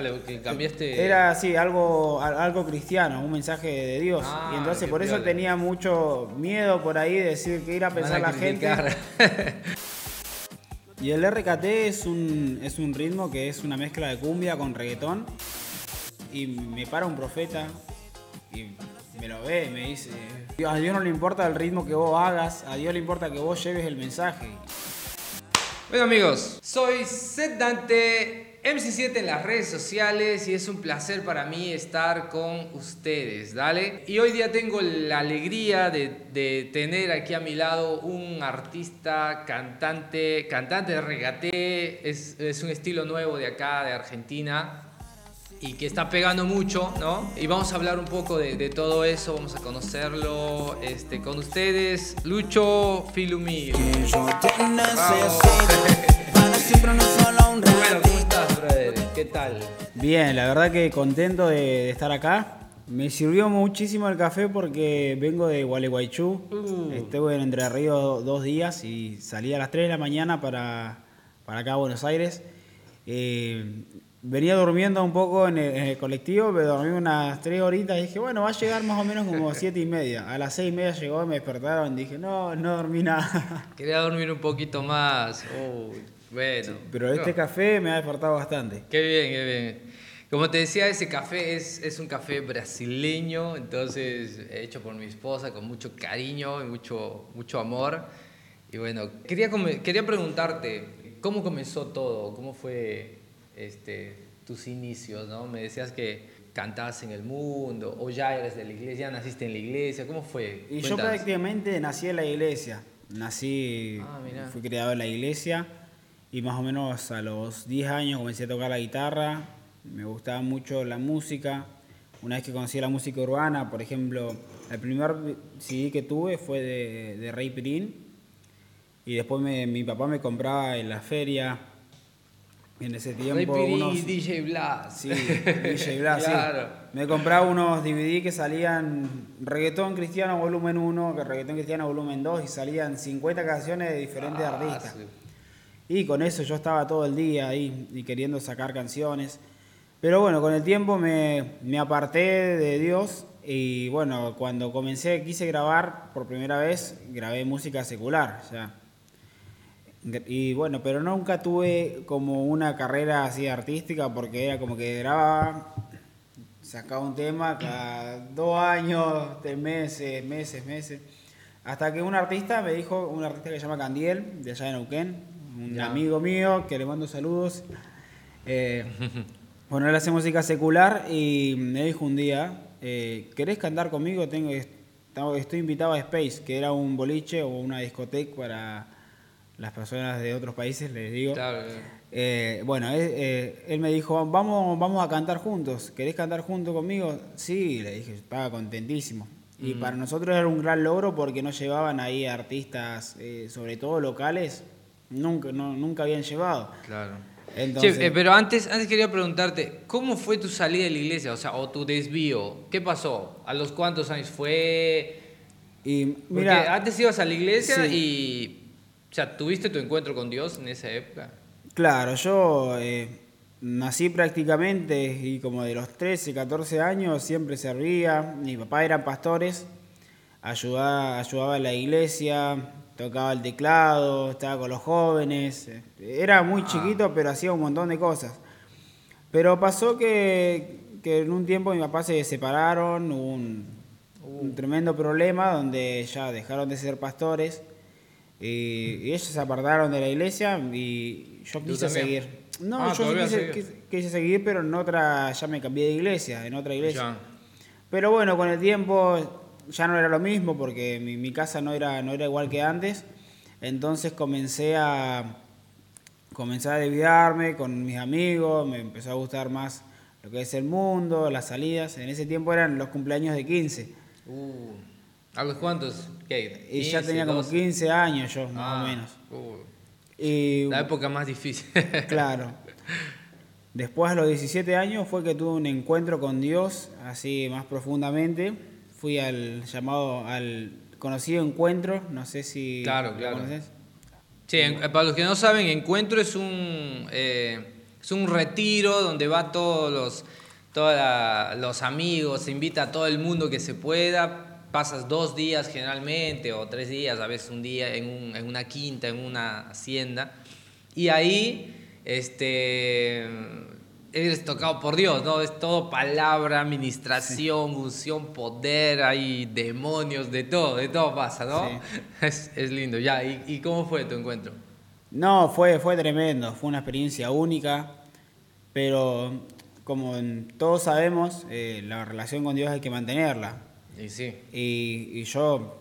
sea, que cambiaste... Era así, algo, al- algo cristiano, un mensaje de Dios. Ah, y entonces por eso tenía mucho miedo por ahí de decir que ir a pensar la gente. Y el RKT es un, es un ritmo que es una mezcla de cumbia con reggaetón. Y me para un profeta y me lo ve me dice, a Dios no le importa el ritmo que vos hagas, a Dios le importa que vos lleves el mensaje. Bueno amigos, soy Seth Dante, MC7 en las redes sociales y es un placer para mí estar con ustedes, ¿dale? Y hoy día tengo la alegría de, de tener aquí a mi lado un artista, cantante, cantante de reggaeté, es, es un estilo nuevo de acá, de Argentina. Y que está pegando mucho, ¿no? Y vamos a hablar un poco de, de todo eso, vamos a conocerlo este, con ustedes. Lucho Filumi. Siempre no solo un ratito. ¿cómo estás, brother? ¿Qué tal? Bien, la verdad que contento de, de estar acá. Me sirvió muchísimo el café porque vengo de Gualeguaychú. Uh. Estuve en Entre Ríos dos días y salí a las 3 de la mañana para, para acá a Buenos Aires. Eh, venía durmiendo un poco en el, en el colectivo, pero dormí unas 3 horitas y dije, bueno, va a llegar más o menos como 7 y media. A las 6 y media llegó, me despertaron y dije, no, no dormí nada. Quería dormir un poquito más. Uy, bueno. Pero este café me ha despertado bastante. Qué bien, qué bien. Como te decía, ese café es, es un café brasileño, entonces hecho por mi esposa con mucho cariño y mucho, mucho amor. Y bueno, quería, quería preguntarte, ¿cómo comenzó todo? ¿Cómo fue este, tus inicios? ¿no? Me decías que cantabas en el mundo, o ya eres de la iglesia, ya naciste en la iglesia, ¿cómo fue? Y yo Cuéntanos. prácticamente nací en la iglesia. Nací, Ah, fui criado en la iglesia y más o menos a los 10 años comencé a tocar la guitarra. Me gustaba mucho la música. Una vez que conocí la música urbana, por ejemplo, el primer CD que tuve fue de, de Rey Pirín. Y después me- mi papá me compraba en la feria, en ese tiempo, Pirí, unos... DJ Blas. Sí, DJ Blas, sí. Me compraba unos DVD que salían reggaetón cristiano volumen 1, que reggaetón cristiano volumen 2 y salían 50 canciones de diferentes Ah, artistas. sí. Y con eso yo estaba todo el día ahí y queriendo sacar canciones. Pero bueno, con el tiempo me, me aparté de Dios y bueno, cuando comencé, quise grabar por primera vez, grabé música secular. o sea. Y bueno, pero nunca tuve como una carrera así artística porque era como que grababa, sacaba un tema cada dos años, tres meses, meses, meses. Hasta que un artista me dijo, un artista que se llama Candiel, de allá de Neuquén, un Ya. amigo mío que le mando saludos. eh, bueno, él hace música secular y me dijo un día, eh, ¿querés cantar conmigo? Tengo, estaba- estoy invitado a Space, que era un boliche o una discoteca para las personas de otros países, les digo. Claro. Eh, bueno, él, eh, él me dijo, vamos, vamos a cantar juntos. ¿Querés cantar junto conmigo? Sí, le dije, estaba contentísimo. Y para nosotros era un gran logro porque nos llevaban ahí artistas, sobre todo locales, nunca, no- nunca habían llevado. Claro. Entonces, Che, eh, pero antes, antes quería preguntarte, ¿cómo fue tu salida de la iglesia? O sea, o tu desvío. ¿Qué pasó? ¿A los cuántos años fue? y Porque mira, antes ibas a la iglesia Sí. y... O sea, ¿tuviste tu encuentro con Dios en esa época? claro, yo eh, nací prácticamente y como de los 13, 14 años siempre servía. Mi papá eran pastores, ayudaba, ayudaba en la iglesia, tocaba el teclado, estaba con los jóvenes. eh, Era muy Ah. chiquito, pero hacía un montón de cosas. Pero pasó que, que en un tiempo mi papá se separaron, hubo un, un tremendo problema donde ya dejaron de ser pastores y, y ellos se apartaron de la iglesia y yo ¿Tú quise seguir. No, Ah, yo sí quise, quise- quise seguir, pero en otra, ya me cambié de iglesia, en otra iglesia. Ya. Pero bueno, con el tiempo ya no era lo mismo porque mi, mi casa no era, no era igual que antes. Entonces comencé a, comencé a desviarme con mis amigos, me empezó a gustar más lo que es el mundo, las salidas. En ese tiempo eran los cumpleaños de 15. Uh, ¿A los cuántos? ¿Qué? Y ya 15, tenía como 12? 15 años yo, más Ah, o menos. uh, Y la época más difícil. Claro. Después a los 17 años fue que tuve un encuentro con Dios, así más profundamente. Fui al llamado, al conocido encuentro, no sé si Claro, claro. conoces. Sí, para los que no saben, Encuentro es un, eh, es un retiro donde va todos los, toda la- los amigos, se invita a todo el mundo que se pueda. Pasas dos días generalmente o tres días, a veces un día en, un- en una quinta, en una hacienda. Y ahí este, eres tocado por Dios, ¿no? Es todo palabra, administración, unción, poder, hay demonios, de todo, de todo pasa, ¿no? Es, es lindo. Ya, ¿y, y cómo fue tu encuentro? No, fue, fue tremendo, fue una experiencia única, pero como todos sabemos, eh, la relación con Dios hay que mantenerla. Y sí. Y, y yo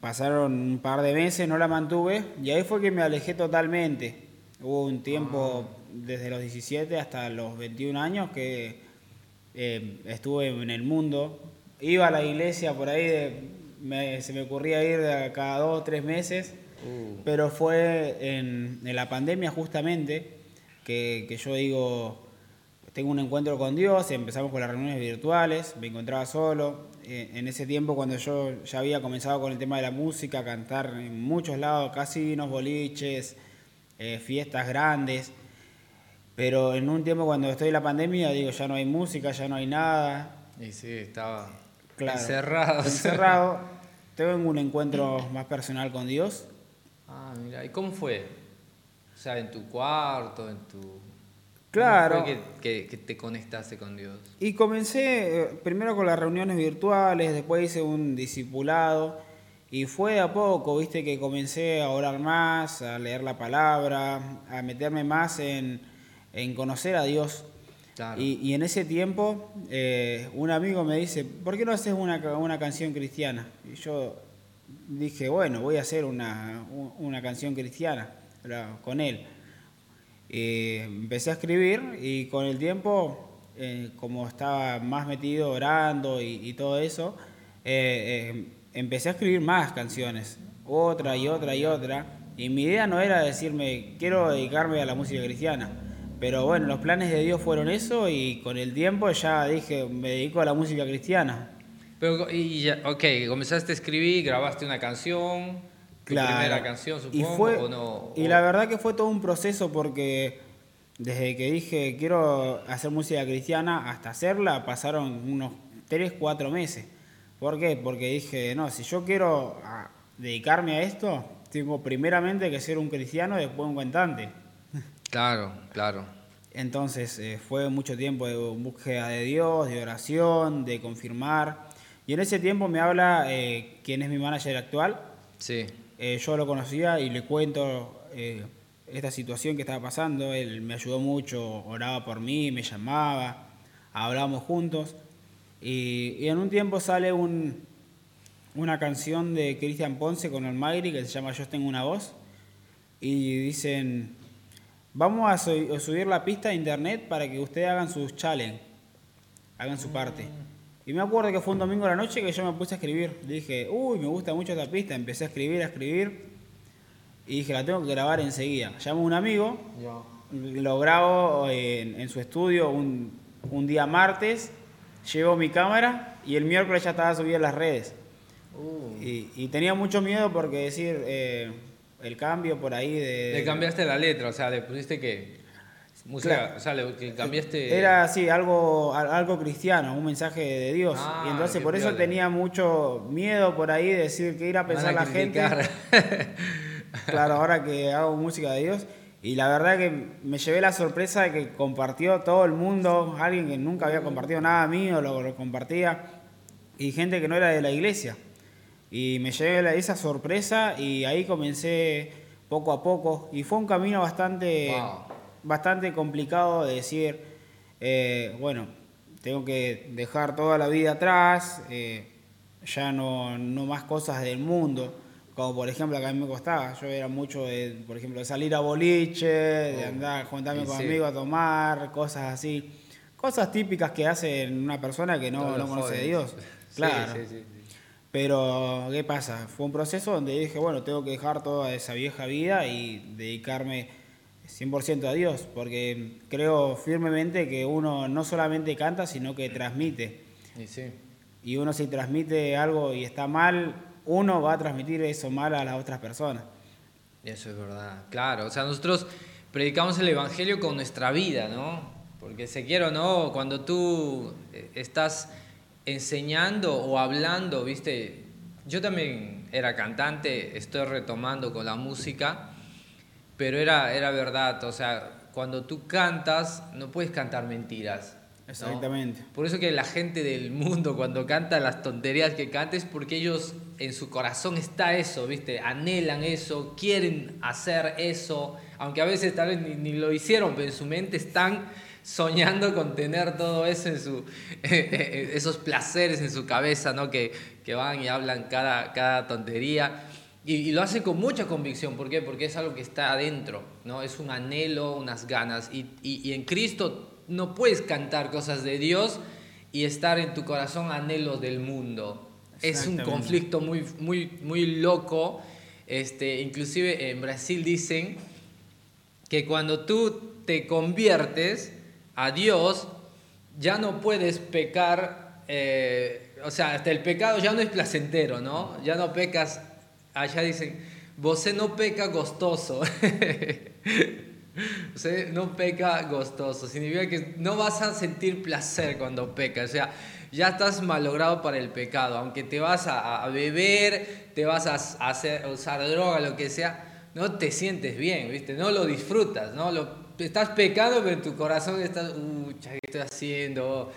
pasaron un par de meses, no la mantuve, y ahí fue que me alejé totalmente. Hubo un tiempo desde los 17 hasta los 21 años que eh, estuve en el mundo. Iba a la iglesia por ahí, de- me- se me ocurría ir de cada dos o tres meses, Uh, pero fue en, en la pandemia justamente que, que yo digo, tengo un encuentro con Dios, empezamos con las reuniones virtuales, me encontraba solo. Eh, en ese tiempo cuando yo ya había comenzado con el tema de la música, cantar en muchos lados, casinos, boliches, eh, fiestas grandes. Pero en un tiempo cuando estoy en la pandemia, digo, ya no hay música, ya no hay nada. y sí, estaba Claro, encerrado. Encerrado. Tengo un encuentro más personal con Dios. Ah, mira, ¿y cómo fue? O sea, en tu cuarto, en tu... ¿cómo Claro. fue que, que- que te conectaste con Dios? Y comencé eh, primero con las reuniones virtuales, después hice un discipulado y fue de a poco, viste, que comencé a orar más, a leer la palabra, a meterme más en, en conocer a Dios. Claro. Y, y en ese tiempo eh, un amigo me dice, ¿por qué no haces una, una canción cristiana? Y yo dije, bueno, voy a hacer una, una canción cristiana con él. Eh, empecé a escribir y con el tiempo, eh, como estaba más metido orando y, y todo eso, eh, empecé a escribir más canciones, otra y otra y otra. Y mi idea no era decirme, quiero dedicarme a la música cristiana. Pero bueno, los planes de Dios fueron eso y con el tiempo ya dije, me dedico a la música cristiana. Pero, y ya, ok, comenzaste a escribir, grabaste una canción, tu Claro. primera canción, supongo, y fue, o no. Y la verdad que fue todo un proceso porque desde que dije quiero hacer música cristiana hasta hacerla pasaron unos 3, 4 meses. ¿Por qué? Porque dije, no, si yo quiero ah, dedicarme a esto, tengo primeramente que ser un cristiano y después un cantante. Claro, claro. Entonces eh, fue mucho tiempo de búsqueda de Dios, de oración, de confirmar. Y en ese tiempo me habla eh, quien es mi manager actual, Sí. eh, yo lo conocía y le cuento esta situación que estaba pasando. Él me ayudó mucho, oraba por mí, me llamaba, hablábamos juntos. Y, y en un tiempo sale un- una canción de Cristian Ponce con Almagri que se llama Yo tengo una voz. Y dicen, vamos a, su- a subir la pista a internet para que ustedes hagan sus challenge, hagan su parte. Y me acuerdo que fue un domingo a la noche que yo me puse a escribir. Dije, uy, me gusta mucho esta pista. Empecé a escribir, a escribir. Y dije, la tengo que grabar enseguida. Llamo a un amigo, lo grabo en, en su estudio un, un día martes, llevo mi cámara y el miércoles ya estaba subida en las redes. Uh, Y, y tenía mucho miedo porque decir eh, el cambio por ahí de... le cambiaste la letra, o sea, le pusiste que. Música, Claro. o sea, le, que cambiaste. Era así, algo, al- algo cristiano, un mensaje de Dios. Ah, y entonces por eso tenía mucho miedo por ahí de decir que ir a pensar la gente. Claro, ahora que hago música de Dios. Y la verdad que me llevé la sorpresa de que compartió todo el mundo, alguien que nunca había compartido nada mío, lo, lo compartía, y gente que no era de la iglesia. Y me llevé la- esa sorpresa y ahí comencé poco a poco. Y fue un camino bastante, Wow. bastante complicado de decir, eh, bueno, tengo que dejar toda la vida atrás, eh, ya no, no más cosas del mundo. Como por ejemplo, acá a mí me costaba, yo era mucho de, por ejemplo, de salir a boliche, de Oh, andar, juntarme con sí. amigos a tomar, cosas así. Cosas típicas que hace una persona que no, no conoce de. Dios. Claro. sí. Pero, ¿qué pasa? Fue un proceso donde dije, bueno, tengo que dejar toda esa vieja vida y dedicarme 100% a Dios, porque creo firmemente que uno no solamente canta, sino que transmite. Y sí. Y uno si transmite algo y está mal, uno va a transmitir eso mal a las otras personas. Eso es verdad, claro. O sea, nosotros predicamos el Evangelio con nuestra vida, ¿no? Porque se quiere o no, cuando tú eh, estás enseñando o hablando, ¿viste? Yo también era cantante, estoy retomando con la música, pero era, era verdad, o sea, cuando tú cantas, no puedes cantar mentiras. ¿no? Exactamente. Por eso que la gente del mundo cuando canta las tonterías que canta es porque ellos en su corazón está eso, ¿viste? Anhelan eso, quieren hacer eso, aunque a veces tal vez ni, ni lo hicieron, pero en su mente están soñando con tener todo eso en su, esos placeres en su cabeza, ¿no? Que, que van y hablan cada, cada tontería. Y, y lo hacen con mucha convicción, ¿por qué? Porque es algo que está adentro, ¿no? Es un anhelo, unas ganas. Y, y, y en Cristo no puedes cantar cosas de Dios y estar en tu corazón anhelos del mundo. Es un conflicto muy, muy, muy loco. Este, inclusive en Brasil dicen que cuando tú te conviertes a Dios, ya no puedes pecar, eh, o sea, hasta el pecado ya no es placentero, ¿no? Ya no pecas, allá dicen, vos no peca gostoso. Você no peca gostoso, significa que no vas a sentir placer cuando pecas, o sea, ya estás malogrado para el pecado, aunque te vas a, beber, te vas a hacer, usar droga, lo que sea, no te sientes bien, ¿viste? No lo disfrutas, ¿no? Lo, estás pecando, pero en tu corazón estás, uy, ¿qué estoy haciendo?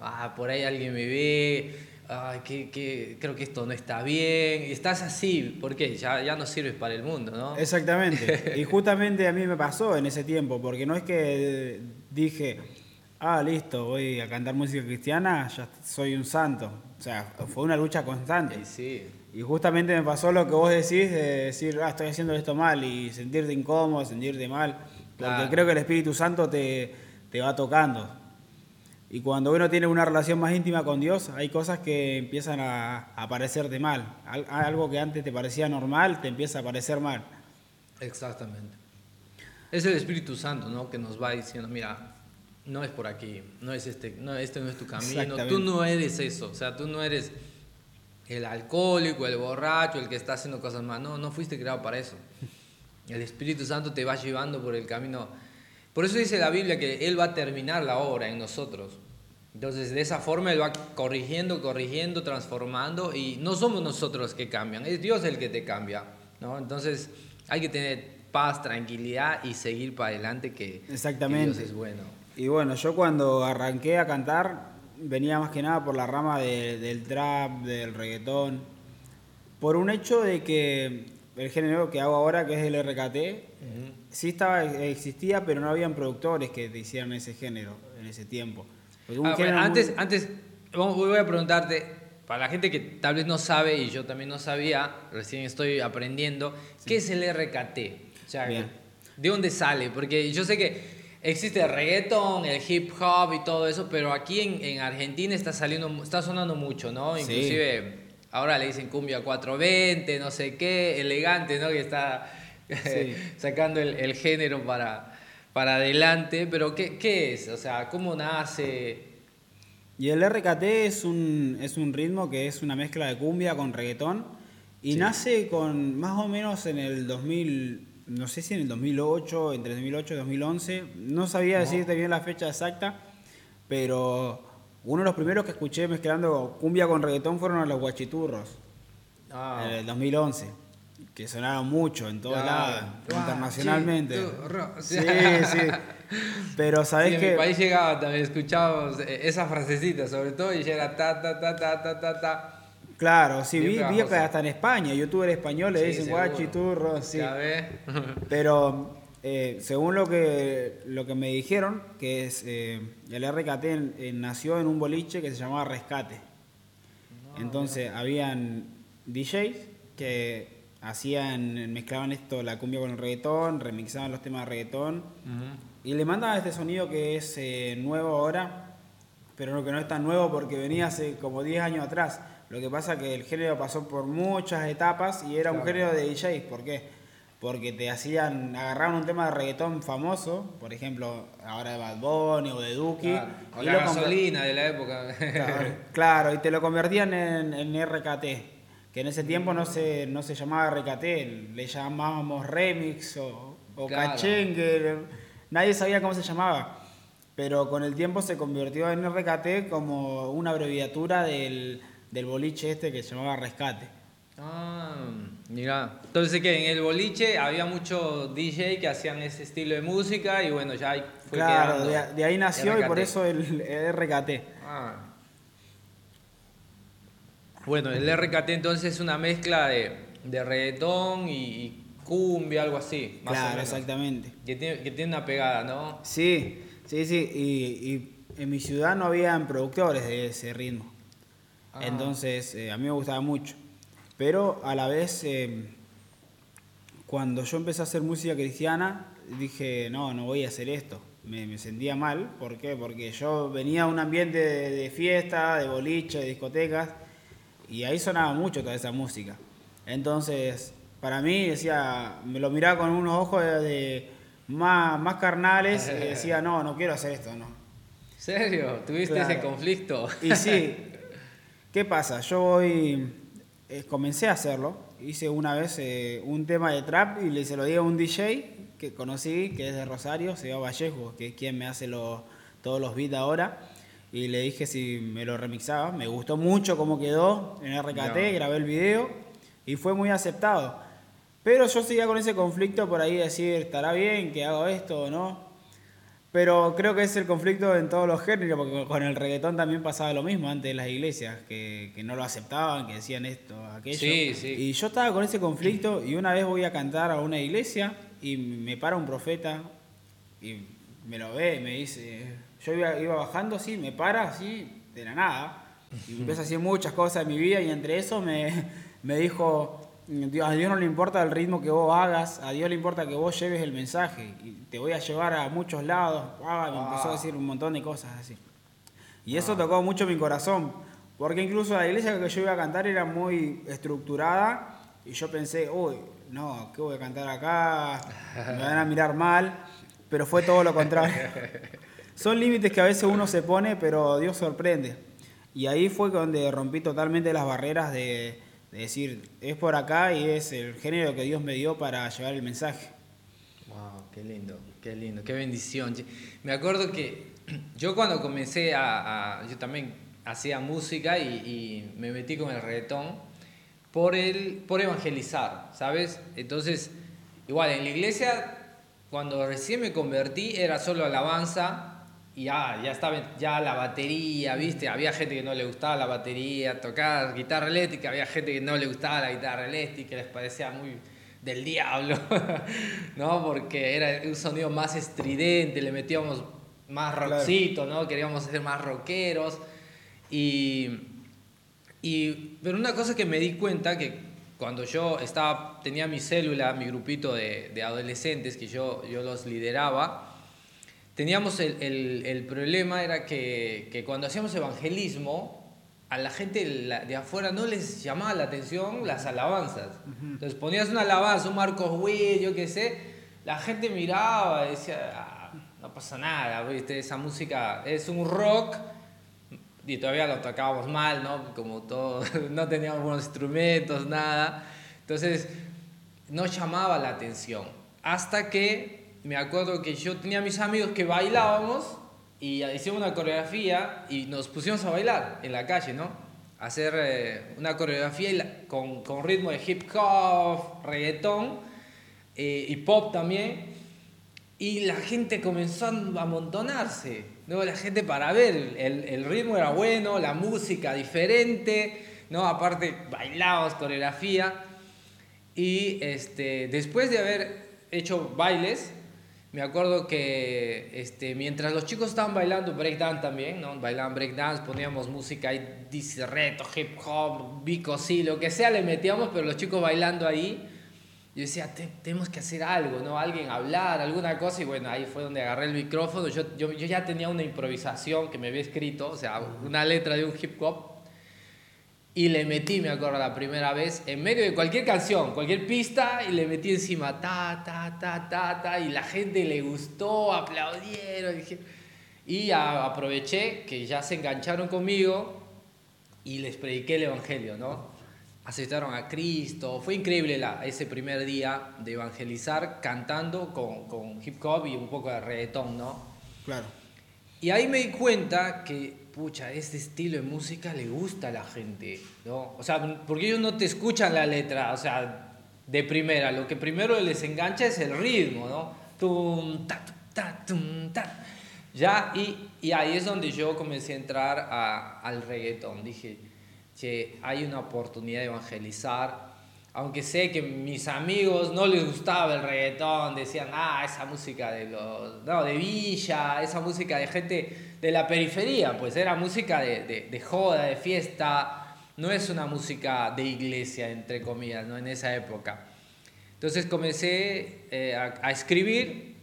Ah, por ahí alguien me ve, ay, que, que, creo que esto no está bien, y estás así, ¿por qué? Ya, ya no sirves para el mundo, ¿no? Exactamente. Y justamente a mí me pasó en ese tiempo, porque no es que dije, ah, listo, voy a cantar música cristiana, ya soy un santo. O sea, fue una lucha constante. Y sí, Y justamente me pasó lo que vos decís de decir, ah, estoy haciendo esto mal y sentirte incómodo, sentirte mal. Porque creo que el Espíritu Santo te, te va tocando. Y cuando uno tiene una relación más íntima con Dios, hay cosas que empiezan a, a parecerte mal. Al- Algo que antes te parecía normal, te empieza a parecer mal. Exactamente. Es el Espíritu Santo, ¿no? Que nos va diciendo, mira, no es por aquí, no es este, no, este no es tu camino, tú no eres eso, o sea, tú no eres el alcohólico, el borracho, el que está haciendo cosas mal, no, no fuiste creado para eso. El Espíritu Santo te va llevando por el camino. Por eso dice la Biblia que Él va a terminar la obra en nosotros. Entonces, de esa forma Él va corrigiendo, corrigiendo, transformando y no somos nosotros los que cambian, es Dios el que te cambia, ¿no? Entonces, hay que tener paz, tranquilidad y seguir para adelante que, que Exactamente. Dios es bueno. Y bueno, yo cuando arranqué a cantar, venía más que nada por la rama de- del trap, del reggaetón, por un hecho de que el género que hago ahora, que es el RKT, sí estaba, existía, pero no habían productores que te hicieran ese género en ese tiempo. Ah, bueno, género muy- antes, antes vamos- voy a preguntarte, para la gente que tal vez no sabe y yo también no sabía, recién estoy aprendiendo, ¿qué es el RKT? O sea, Bien. ¿de dónde sale? Porque yo sé que existe el reggaeton, el hip hop y todo eso, pero aquí en, en Argentina está saliendo, está sonando mucho, ¿no? Sí. Ahora le dicen cumbia 420, no sé qué, elegante, ¿no? Que está Sí. sacando el, el género para, para adelante, pero ¿qué, ¿qué es? O sea, ¿cómo nace? Y el RKT es un, es un ritmo que es una mezcla de cumbia con reggaetón y nace con más o menos en el 2000, no sé si en el 2008, entre 2008 y 2011, no sabía decirte bien la fecha exacta, pero uno de los primeros que escuché mezclando cumbia con reggaetón fueron los guachiturros Ah, en el 2011, que sonaron mucho en todos lados, internacionalmente. Sí, sí. Pero Sí, sabes en que... mi país llegaba también, escuchábamos eh, esa frasecita, sobre todo, y ya era ta, ta, ta, ta, ta, ta, ta. Claro, sí, vi, hasta en España, youtuber español le Sí, dicen seguro. guachiturro, sí. Ya ves. Pero eh, según lo que, lo que me dijeron, que es eh, el RKT nació en un boliche que se llamaba Rescate. Entonces habían DJs que hacían, mezclaban esto, la cumbia con el reggaetón, remixaban los temas de reggaetón y le mandaban este sonido que es eh, nuevo ahora, pero no, que no es tan nuevo porque venía hace como 10 años atrás. Lo que pasa que el género pasó por muchas etapas y era un género de DJs. ¿Por qué? Porque te hacían, agarraban un tema de reggaetón famoso, por ejemplo, ahora de Bad Bunny o de Duki. Claro, o y la gasolina de la época. Claro, claro, y te lo convertían en, en RKT, que en ese tiempo no se, no se llamaba RKT, le llamábamos remix o o Claro. Cachengue, nadie sabía cómo se llamaba. Pero con el tiempo se convirtió en RKT como una abreviatura del, del boliche este que se llamaba Rescate. Ah, mira. Entonces que en el boliche había muchos DJ que hacían ese estilo de música y bueno, ya ahí fue claro, quedando de, de ahí nació y por eso el, el RKT. Ah. Bueno, el RKT entonces es una mezcla de, de reggaetón y, y cumbia, algo así. Más o Claro, menos. exactamente. Que tiene, que tiene una pegada, ¿no? Sí, sí, sí. Y, y en mi ciudad no habían productores de ese ritmo. Ah. Entonces, eh, a mí me gustaba mucho. Pero a la vez, eh, cuando yo empecé a hacer música cristiana, dije, no, no voy a hacer esto. Me, me sentía mal. ¿Por qué? Porque yo venía de un ambiente de, de fiesta, de boliche, de discotecas, y ahí sonaba mucho toda esa música. Entonces, para mí, decía, me lo miraba con unos ojos de, de más, más carnales, y decía, no, no quiero hacer esto, no. ¿Serio? ¿Tuviste Claro. ese conflicto? Y sí, ¿qué pasa? Yo hoy eh, comencé a hacerlo. Hice una vez eh, un tema de trap y le se lo di a un DJ que conocí, que es de Rosario, se llama Vallejo, que es quien me hace los- todos los beats ahora. Y le dije si me lo remixaba. Me gustó mucho cómo quedó en RKT, Ya. grabé el video y fue muy aceptado. Pero yo seguía con ese conflicto por ahí de decir, ¿estará bien que hago esto o no? Pero creo que es el conflicto en todos los géneros, porque con el reggaetón también pasaba lo mismo antes de las iglesias, que, que no lo aceptaban, que decían esto, aquello. Sí, sí. Y yo estaba con ese conflicto y una vez voy a cantar a una iglesia y me para un profeta y me lo ve, me dice, yo iba, iba bajando así, me para así, de la nada, y empieza a decir muchas cosas en mi vida y entre eso me, me dijo, Dios, a Dios no le importa el ritmo que vos hagas, a Dios le importa que vos lleves el mensaje y te voy a llevar a muchos lados. Ah, me empezó a decir un montón de cosas así. Y eso tocó mucho mi corazón, porque incluso la iglesia que yo iba a cantar era muy estructurada y yo pensé, uy, no, ¿qué voy a cantar acá? Me van a mirar mal, pero fue todo lo contrario. Son límites que a veces uno se pone, pero Dios sorprende. Y ahí fue donde rompí totalmente las barreras de, de decir, es por acá y es el género que Dios me dio para llevar el mensaje. Wow, qué lindo, qué lindo, qué bendición. Me acuerdo que yo cuando comencé a, yo también hacía música y, y me metí con el reggaetón por el, por evangelizar, ¿sabes? Entonces, igual en la iglesia cuando recién me convertí era solo alabanza y ya, ya estaba ya la batería, ¿viste? Había gente que no le gustaba la batería, tocar guitarra eléctrica, había gente que no le gustaba la guitarra eléctrica, que les parecía muy del diablo, ¿no? Porque era un sonido más estridente, le metíamos más rockcito, ¿no? Queríamos ser más rockeros y y, pero una cosa que me di cuenta que cuando yo estaba, tenía mi célula, mi grupito de, de adolescentes que yo, yo los lideraba, teníamos el, el- el problema era que, que cuando hacíamos evangelismo, a la gente de afuera no les llamaba la atención las alabanzas. Entonces ponías una alabanza, un Marcos Witt, yo qué sé, la gente miraba y decía, "Ah, no pasa nada, ¿viste? esa música es un rock y todavía lo tocábamos mal, ¿no? Como todo, no teníamos buenos instrumentos, nada. Entonces, no llamaba la atención. Hasta que me acuerdo que yo tenía mis amigos que bailábamos y hicimos una coreografía y nos pusimos a bailar en la calle, ¿no? Hacer eh, una coreografía con, con ritmo de hip hop, reggaetón eh, y pop también. Y la gente comenzó a amontonarse, ¿no? La gente para ver, el, el ritmo era bueno, la música diferente, ¿no? Aparte bailábamos, coreografía. Y este, después de haber hecho bailes, me acuerdo que este, mientras los chicos estaban bailando breakdance también, ¿no? Bailaban breakdance, poníamos música ahí, dice reto, hip hop, bico, sí, lo que sea le metíamos, pero los chicos bailando ahí. Yo decía, "Te- tenemos que hacer algo, ¿no? Alguien hablar, alguna cosa. Y bueno, ahí fue donde agarré el micrófono. Yo, yo, yo ya tenía una improvisación que me había escrito, o sea, una letra de un hip hop. Y le metí, me acuerdo, la primera vez, en medio de cualquier canción, cualquier pista, y le metí encima, ta, ta, ta, ta, ta, y la gente le gustó, aplaudieron. y dije- Y a- aproveché que ya se engancharon conmigo y les prediqué el Evangelio, ¿no? aceptaron a Cristo. Fue increíble la, ese primer día de evangelizar cantando con, con hip hop y un poco de reggaetón, ¿no? Claro. Y ahí me di cuenta que, pucha, este estilo de música le gusta a la gente, ¿no? O sea, porque ellos no te escuchan la letra, o sea, de primera. Lo que primero les engancha es el ritmo, ¿no? Tum, ta, ta, tum, ta. Ya, y, y ahí es donde yo comencé a entrar al reggaetón. Dije, che, hay una oportunidad de evangelizar. Aunque sé que mis amigos no les gustaba el reggaetón, decían, ah, esa música de los, no, de villa, esa música de gente de la periferia, pues era música de, de, de joda, de fiesta, no es una música de iglesia, entre comillas, ¿no? En esa época. Entonces comencé eh, a, a escribir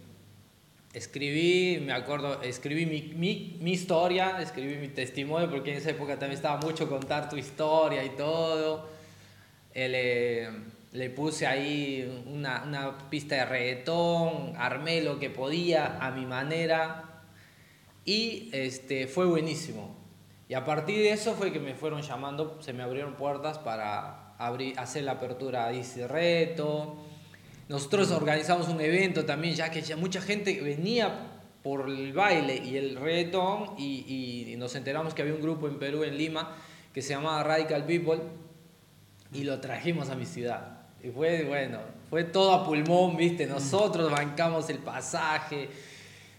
escribí, me acuerdo, escribí mi, mi, mi historia, escribí mi testimonio, porque en esa época también estaba mucho contar tu historia y todo. Eh, le, le puse ahí una, una pista de reggaetón, armé lo que podía a mi manera y este, fue buenísimo. Y a partir de eso fue que me fueron llamando, se me abrieron puertas para abrir, hacer la apertura a Easy Reto. Nosotros organizamos un evento también, ya que ya mucha gente venía por el baile y el reggaetón y, y nos enteramos que había un grupo en Perú, en Lima, que se llamaba Radical People y lo trajimos a mi ciudad. Y fue, bueno, fue todo a pulmón, ¿viste? Nosotros bancamos el pasaje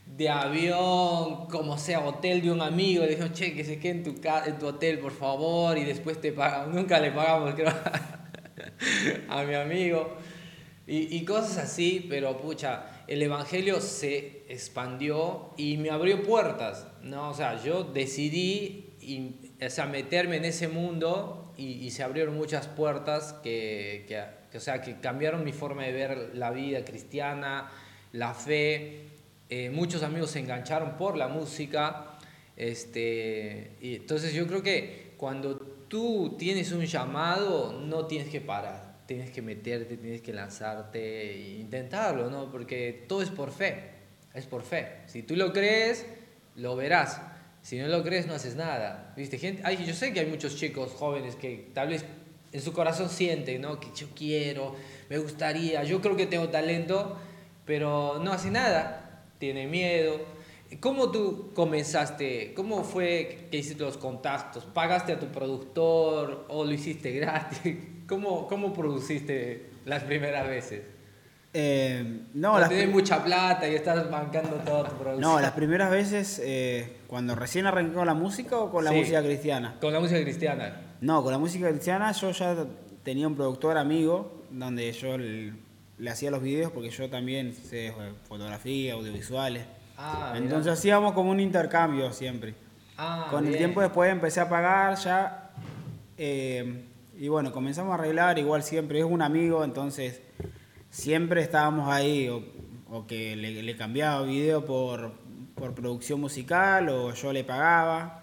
de avión, como sea, hotel de un amigo. Le dijimos, che, que se quede en tu, en tu hotel, por favor, y después te pagamos. Nunca le pagamos, creo, a mi amigo. Y, y cosas así, pero pucha, el evangelio se expandió y me abrió puertas, ¿no? O sea, yo decidí y, o sea, meterme en ese mundo y, se abrieron muchas puertas que, o sea, que cambiaron mi forma de ver la vida cristiana, la fe. Eh, muchos amigos se engancharon por la música. Este, y entonces yo creo que cuando tú tienes un llamado, no tienes que parar tienes que meterte, tienes que lanzarte e intentarlo, ¿no? Porque todo es por fe, es por fe. Si tú lo crees, lo verás. Si no lo crees, no haces nada. ¿Viste? Gente, hay, yo sé que hay muchos chicos jóvenes que tal vez en su corazón sienten, ¿no? Que yo quiero, me gustaría, yo creo que tengo talento, pero no hace nada, tiene miedo. ¿Cómo tú comenzaste? ¿Cómo fue que hiciste los contactos? ¿Pagaste a tu productor o lo hiciste gratis? ¿Cómo, cómo produciste las primeras veces? Eh, no, las, tenés mucha plata y estás bancando toda tu producción. no, las primeras veces, eh, cuando recién arranqué con la música o con la Sí. música cristiana. Con la música cristiana. No, con la música cristiana yo ya tenía un productor amigo donde yo le, le hacía los videos porque yo también sé fotografía, audiovisuales. Ah. Entonces hacíamos como un intercambio siempre. Ah, Con el bien. tiempo después empecé a pagar ya. eh, y bueno, comenzamos a arreglar, igual siempre es un amigo, entonces siempre estábamos ahí, o, o que le, le cambiaba video por, por producción musical, o yo le pagaba.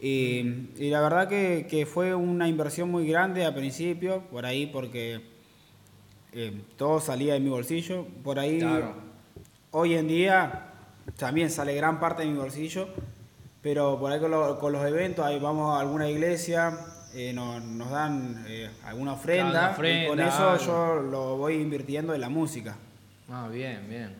Y, y la verdad que, que fue una inversión muy grande al principio, por ahí, porque eh, todo salía de mi bolsillo. Por ahí, Claro. hoy en día, también sale gran parte de mi bolsillo, pero por ahí con, lo- con los eventos, ahí vamos a alguna iglesia, eh, nos, nos dan eh, alguna ofrenda, una y con ofrenda, eso algo. yo lo voy invirtiendo en la música. Ah, bien, bien.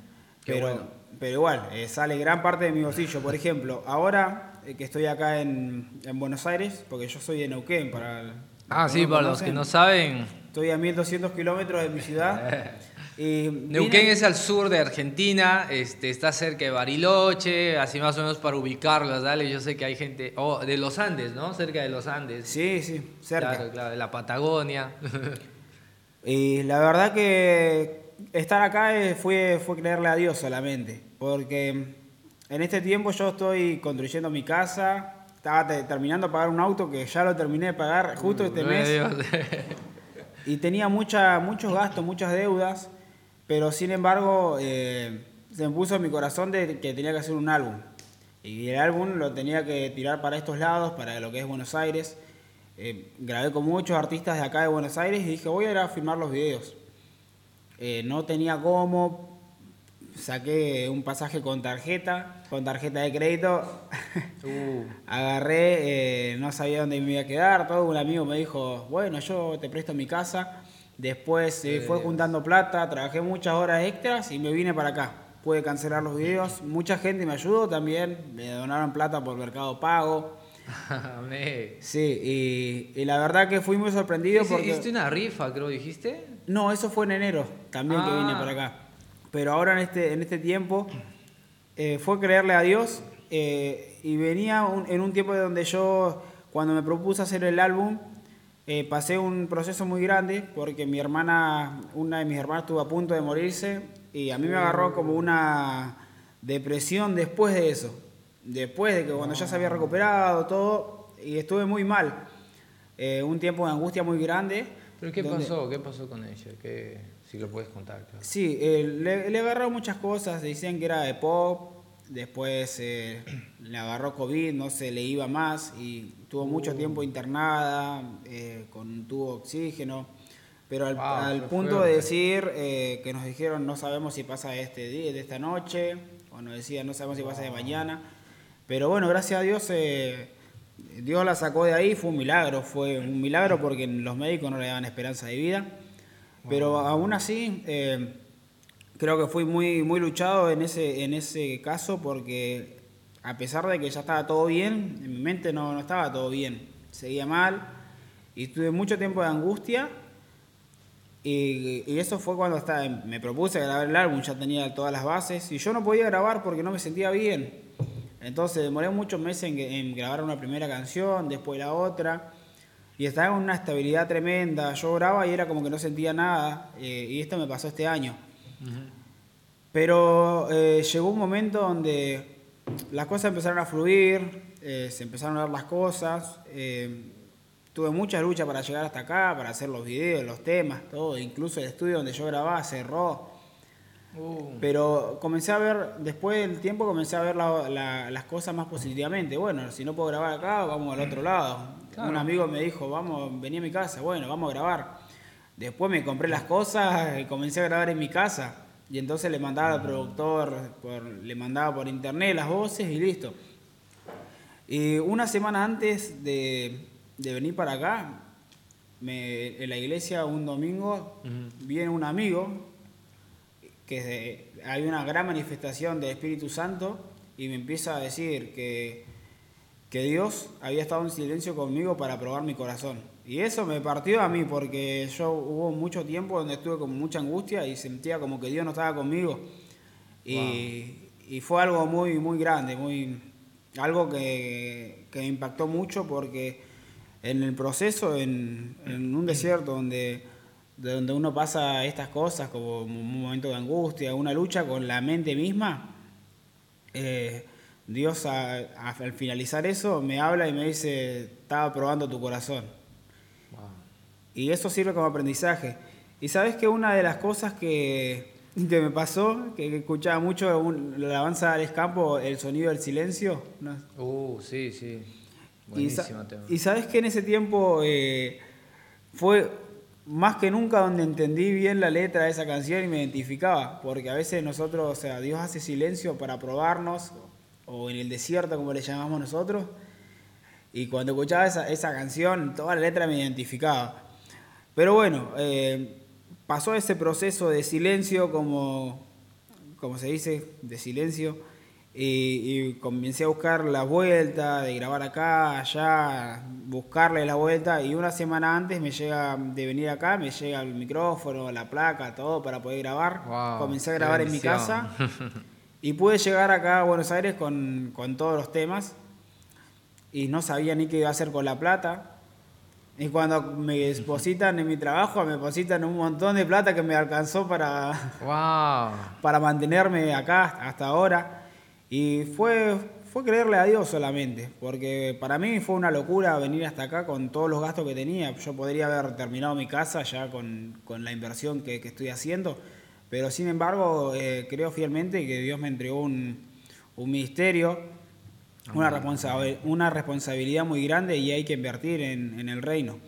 Qué Pero, bueno. pero igual, eh, sale gran parte de mi bolsillo. Por ejemplo, ahora eh, que estoy acá en, en Buenos Aires, porque yo soy de Neuquén, para, el- Ah, los sí, no para los que no saben, Estoy a 1200 kilómetros de mi ciudad. y Neuquén es al sur de Argentina, este, está cerca de Bariloche, así más o menos para ubicarlos, dale, yo sé que hay gente, oh, de los Andes, ¿no? Cerca de los Andes. Sí, sí, cerca. Claro, claro, de la Patagonia. Y la verdad que estar acá eh, fue, fue creerle a Dios solamente, porque en este tiempo yo estoy construyendo mi casa, estaba te- terminando de pagar un auto que ya lo terminé de pagar justo este Gloria a mes y tenía mucha, muchos gastos, muchas deudas, pero sin embargo eh, se me puso en mi corazón de que tenía que hacer un álbum. Y el álbum lo tenía que tirar para estos lados, para lo que es Buenos Aires. Eh, grabé con muchos artistas de acá de Buenos Aires y dije, voy a ir a filmar los videos. Eh, no tenía cómo, saqué un pasaje con tarjeta, con tarjeta de crédito. Uh, Agarré, eh, no sabía dónde me iba a quedar, todo un amigo me dijo, bueno, yo te presto mi casa. Después eh, fue juntando plata, trabajé muchas horas extras y me vine para acá. Pude cancelar los videos, mucha gente me ayudó también, me donaron plata por Mercado Pago. Sí, y, y la verdad que fui muy sorprendido Hice- porque... Hiciste una rifa, creo, dijiste. No, eso fue en enero también que vine Ah. para acá. Pero ahora en este, en este tiempo eh, fue creerle a Dios eh, y venía un- en un tiempo donde yo, cuando me propuse hacer el álbum, eh, pasé un proceso muy grande porque mi hermana, una de mis hermanas estuvo a punto de morirse y a mí me agarró como una depresión después de eso. Después de que cuando ya se había recuperado todo y estuve muy mal. Eh, un tiempo de angustia muy grande. ¿Pero qué donde- pasó? ¿Qué pasó con ella? ¿Qué, si lo puedes contar, claro. Sí, eh, le, le agarró muchas cosas, decían que era de pop, después eh, le agarró COVID, no se le iba más y tuvo mucho tiempo internada, eh, con un tubo de oxígeno, pero al, Wow, al qué punto de decir eh, que nos dijeron no sabemos si pasa este día, de esta noche, o nos decían no sabemos si pasa de mañana, pero bueno, gracias a Dios... eh, Dios la sacó de ahí, fue un milagro, fue un milagro porque los médicos no le daban esperanza de vida. Pero aún así, creo que fui muy, muy luchado en ese, en ese caso porque a pesar de que ya estaba todo bien, en mi mente no, no estaba todo bien, seguía mal y tuve mucho tiempo de angustia y, y eso fue cuando estaba, me propuse grabar el álbum, ya tenía todas las bases y yo no podía grabar porque no me sentía bien. Entonces demoré muchos meses en, en grabar una primera canción, después la otra. Y estaba en una estabilidad tremenda. Yo grababa y era como que no sentía nada. eh, y esto me pasó este año. Pero eh, llegó un momento donde las cosas empezaron a fluir, eh, se empezaron a dar las cosas. eh, tuve mucha lucha para llegar hasta acá, para hacer los videos, los temas, todo. Incluso el estudio donde yo grababa cerró. Uh, Pero comencé a ver, después del tiempo comencé a ver la- la- las cosas más positivamente. Bueno, si no puedo grabar acá, vamos al otro lado. Claro. Un amigo me dijo, vamos, vení a mi casa. Bueno, vamos a grabar. Después me compré las cosas y comencé a grabar en mi casa. Y entonces le mandaba al productor, por- le mandaba por internet las voces y listo. Y una semana antes de, de venir para acá, me- en la iglesia un domingo, viene un amigo que de- hay una gran manifestación del Espíritu Santo y me empieza a decir que, que Dios había estado en silencio conmigo para probar mi corazón. Y eso me partió a mí porque yo hubo mucho tiempo donde estuve con mucha angustia y sentía como que Dios no estaba conmigo. Y, y fue algo muy, muy grande, muy, algo que, que me impactó mucho porque en el proceso, en, en un desierto donde, de donde uno pasa estas cosas, como un momento de angustia, una lucha con la mente misma, eh, Dios a- a- al finalizar eso me habla y me dice, estaba probando tu corazón. Wow. Y eso sirve como aprendizaje. Y sabes que una de las cosas que, que me pasó, que, que escuchaba mucho un- la alabanza de Alex Campo, el sonido del silencio, ¿no? Uh, sí, sí. Y, Buenísimo tema. y sabes que en ese tiempo eh, fue más que nunca donde entendí bien la letra de esa canción y me identificaba, porque a veces nosotros, o sea, Dios hace silencio para probarnos, o en el desierto como le llamamos nosotros, y cuando escuchaba esa, esa canción, toda la letra me identificaba. Pero bueno, eh, pasó ese proceso de silencio, como, como se dice, de silencio, y, y comencé a buscar la vuelta, de grabar acá, allá, buscarle la vuelta, y una semana antes me llega de venir acá, me llega el micrófono, la placa, todo para poder grabar. Wow, Comencé a grabar en mi casa y pude llegar acá a Buenos Aires con, con todos los temas y no sabía ni qué iba a hacer con la plata. Y cuando me depositan en mi trabajo, me depositan un montón de plata que me alcanzó para, Wow. para mantenerme acá hasta ahora. Y fue, fue creerle a Dios solamente, porque para mí fue una locura venir hasta acá con todos los gastos que tenía. Yo podría haber terminado mi casa ya con, con la inversión que, que estoy haciendo, pero sin embargo eh, creo fielmente que Dios me entregó un, un ministerio, una, responsabi- una responsabilidad muy grande y hay que invertir en, en el reino.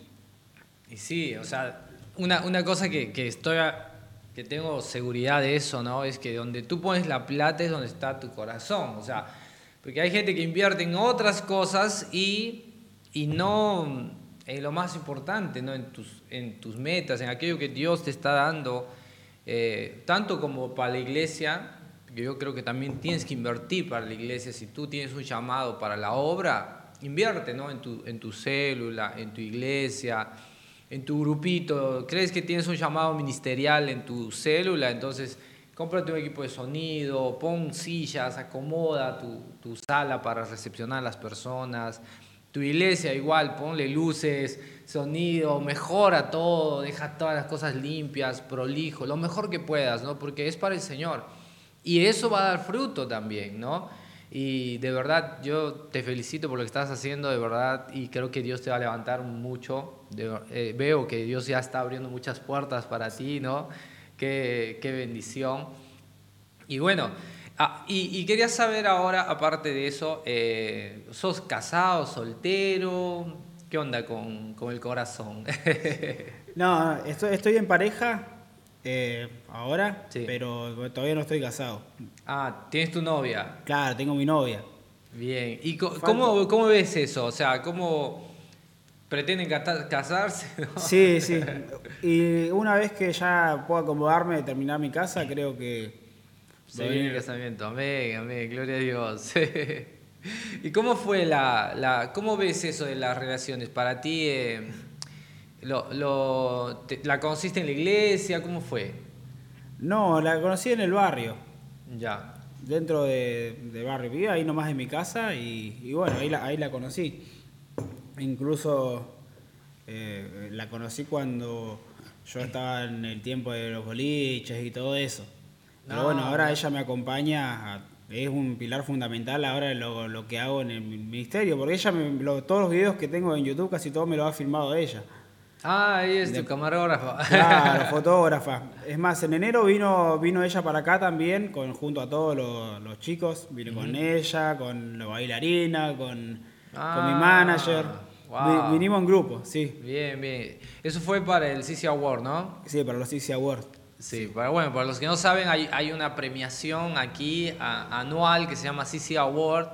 Y sí, o sea, una, una cosa que, que estoy a- que tengo seguridad de eso, ¿no? Es que donde tú pones la plata es donde está tu corazón. O sea, porque hay gente que invierte en otras cosas y, y no en lo más importante, ¿no? En tus, en tus metas, en aquello que Dios te está dando, eh, tanto como para la iglesia, yo creo que también tienes que invertir para la iglesia, si tú tienes un llamado para la obra, invierte, ¿no? En tu, en tu célula, en tu iglesia, en tu grupito, crees que tienes un llamado ministerial en tu célula, entonces cómprate un equipo de sonido, pon sillas, acomoda tu, tu sala para recepcionar a las personas, tu iglesia igual, ponle luces, sonido, mejora todo, deja todas las cosas limpias, prolijo, lo mejor que puedas, ¿no? Porque es para el Señor. Y eso va a dar fruto también, ¿no? Y de verdad, yo te felicito por lo que estás haciendo, de verdad, y creo que Dios te va a levantar mucho. Eh, veo que Dios ya está abriendo muchas puertas para ti, ¿no? Qué, qué bendición. Y bueno, ah, y, quería saber ahora, aparte de eso, eh, ¿sos casado, soltero? ¿Qué onda con, con el corazón? no, estoy, estoy en pareja, eh, ahora, pero todavía no estoy casado. Ah, ¿tienes tu novia? Claro, tengo mi novia. Bien. ¿Y cómo, cómo ves eso? O sea, ¿cómo pretenden casarse? Sí, sí. Y una vez que ya pueda acomodarme y terminar mi casa, creo que... Se viene el casamiento. Amén, amén. Gloria a Dios. ¿Y cómo fue la, la... ¿Cómo ves eso de las relaciones? Para ti... Eh, lo, lo, ¿La conociste en la iglesia? ¿Cómo fue? No, la conocí en el barrio. Ya. Dentro de, de barrio. Vivía ahí nomás en mi casa y, bueno, ahí la, ahí la conocí. Incluso eh, la conocí cuando yo estaba en el tiempo de los boliches y todo eso. Pero bueno, ahora ella me acompaña, es un pilar fundamental ahora lo, lo, que hago en el ministerio, porque ella, me, todos los videos que tengo en YouTube, casi todo me lo ha filmado ella. Ah, ahí es tu camarógrafa. Claro, fotógrafa. Es más, en enero vino, vino ella para acá también, con, junto a todos los, chicos. Vine con ella, con la bailarina, con, con mi ah, manager. Vinimos en grupo, sí. Bien, bien. Eso fue para el CC Award, ¿no? Sí, para los CC Award. Sí, para, bueno, para los que no saben, hay, hay una premiación aquí anual que se llama CC Award,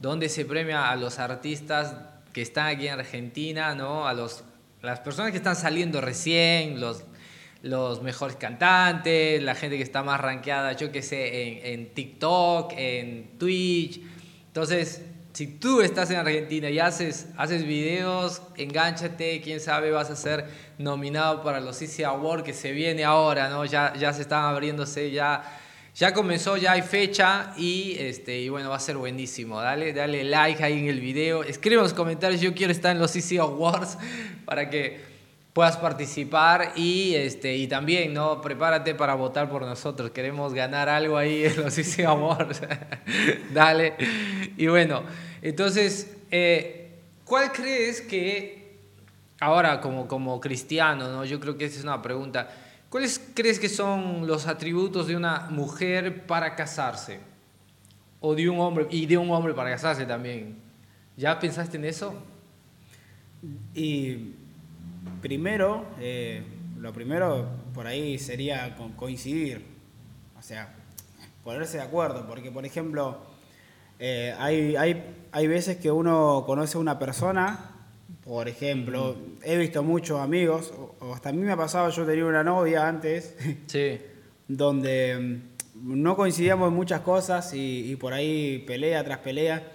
donde se premia a los artistas que están aquí en Argentina, ¿no? A los las personas que están saliendo recién, los, los mejores cantantes, la gente que está más rankeada, yo que sé, en, en TikTok, en Twitch. Entonces, si tú estás en Argentina y haces, haces videos, engánchate, quién sabe, vas a ser nominado para los CC Awards que se viene ahora, ¿no? Ya, ya se están abriéndose, ya ya comenzó, ya hay fecha y, este, y bueno, va a ser buenísimo. Dale, dale like ahí en el video. Escribe en los comentarios, yo quiero estar en los CC Awards para que puedas participar y, este, y también, ¿no? Prepárate para votar por nosotros. Queremos ganar algo ahí en los CC Awards. dale. Y bueno, entonces, eh, ¿cuál crees que, ahora como, como cristiano, ¿no? Yo creo que esa es una pregunta. ¿Cuáles crees que son los atributos de una mujer para casarse? O de un hombre, y de un hombre para casarse también. ¿Ya pensaste en eso? Y primero, eh, lo primero por ahí sería coincidir, o sea, ponerse de acuerdo, porque por ejemplo, eh, hay, hay, hay veces que uno conoce a una persona por ejemplo, he visto muchos amigos, o hasta a mí me ha pasado, yo tenía una novia antes, donde mm, no coincidíamos en muchas cosas y, por ahí pelea tras pelea.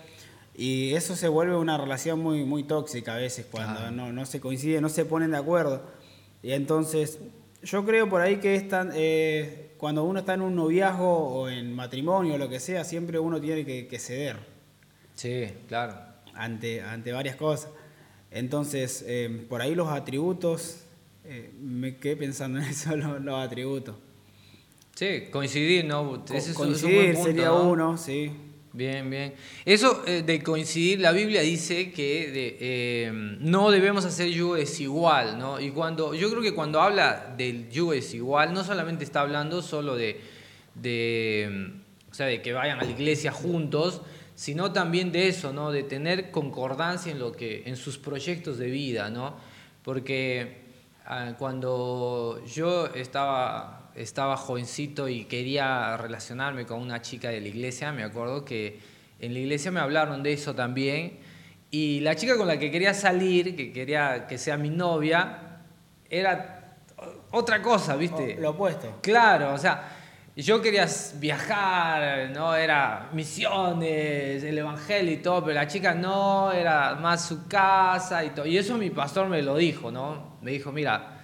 Y eso se vuelve una relación muy, muy tóxica a veces cuando no, no, se coincide, no se ponen de acuerdo. Y entonces, yo creo por ahí que es eh, cuando uno está en un noviazgo o en matrimonio o lo que sea, siempre uno tiene que, ceder. Sí, claro. Ante, ante varias cosas. Entonces, eh, por ahí los atributos, eh, me quedé pensando en eso, los, atributos. Sí, coincidir, ¿no? coincidir sería uno, sí. Bien, bien. Eso eh, de coincidir, la Biblia dice que no debemos hacer yugo desigual, ¿no? Y cuando, yo creo que cuando habla del yugo desigual, no solamente está hablando solo de, de, o sea, de que vayan a la iglesia juntos, sino también de eso, ¿no? de tener concordancia en, lo que, en sus proyectos de vida, ¿no? porque ah, cuando yo estaba estaba jovencito y quería relacionarme con una chica de la iglesia, me acuerdo que en la iglesia me hablaron de eso también. Y la chica con la que quería salir, que quería que sea mi novia, era otra cosa, ¿viste? O- Lo opuesto. Claro, o sea, yo quería viajar, ¿no? Era misiones, el evangelio y todo, pero la chica no, era más su casa y todo. Y eso mi pastor me lo dijo, ¿no? Me dijo, mira,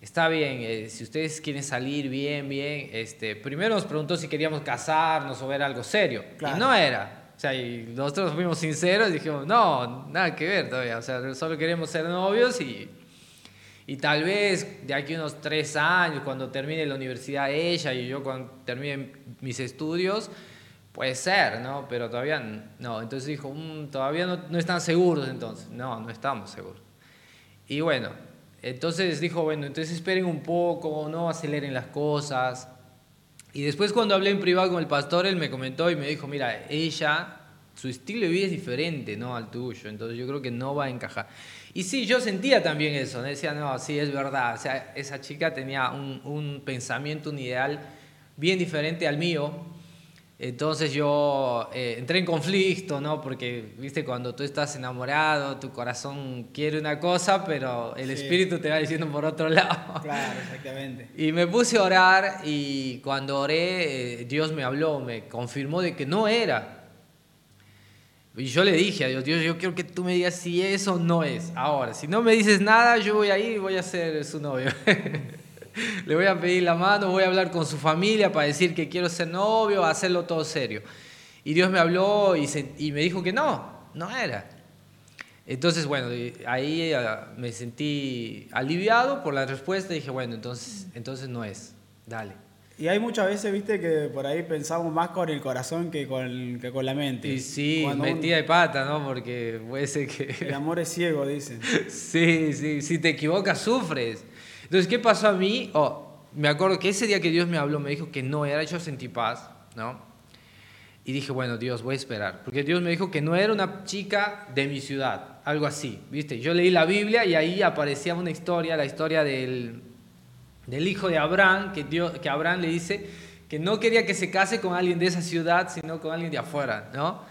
está bien, eh, si ustedes quieren salir bien, bien, este, primero nos preguntó si queríamos casarnos o ver algo serio. Claro. Y no era. O sea, y nosotros fuimos sinceros y dijimos, no, nada que ver todavía. O sea, solo queremos ser novios y, y tal vez de aquí a unos tres años, cuando termine la universidad ella y yo cuando termine mis estudios, puede ser, ¿no? Pero todavía no. Entonces dijo, "Mm, todavía no, no están seguros entonces. No, no estamos seguros. Y bueno, entonces dijo, bueno, entonces esperen un poco, no aceleren las cosas. Y después cuando hablé en privado con el pastor, él me comentó y me dijo, mira, ella, su estilo de vida es diferente, ¿no? Al tuyo, entonces yo creo que no va a encajar. Y sí, yo sentía también eso, ¿no? decía, no, sí, es verdad, o sea, esa chica tenía un, un pensamiento, un ideal bien diferente al mío. Entonces yo eh, entré en conflicto, ¿no? Porque, viste, cuando tú estás enamorado, tu corazón quiere una cosa, pero el Sí. espíritu te va diciendo por otro lado. Claro, exactamente. Y me puse a orar y cuando oré, eh, Dios me habló, me confirmó de que no era. Y yo le dije a Dios, Dios, yo quiero que tú me digas si eso no es. Ahora, si no me dices nada, yo voy a ir y voy a ser su novio. le voy a pedir la mano, voy a hablar con su familia para decir que quiero ser novio, hacerlo todo serio. Y Dios me habló y, se- y me dijo que no, no era. Entonces, bueno, ahí ah, me sentí aliviado por la respuesta y dije, bueno, entonces, entonces no es, dale. Y hay muchas veces, viste, que por ahí pensamos más con el corazón que con, que con la mente. Y sí, Cuando metida de pata, ¿no? Porque puede ser El que... amor es ciego, dicen. sí, sí, si te equivocas, sufres. Entonces, ¿qué pasó a mí? Oh, me acuerdo que ese día que Dios me habló, me dijo que no era, yo sentí paz, ¿no? Y dije, bueno, Dios, voy a esperar. Porque Dios me dijo que no era una chica de mi ciudad, algo así, ¿viste? Yo leí la Biblia y ahí aparecía una historia, la historia del, del hijo de Abraham, que, Dios, que Abraham le dice que no quería que se case con alguien de esa ciudad, sino con alguien de afuera, ¿no?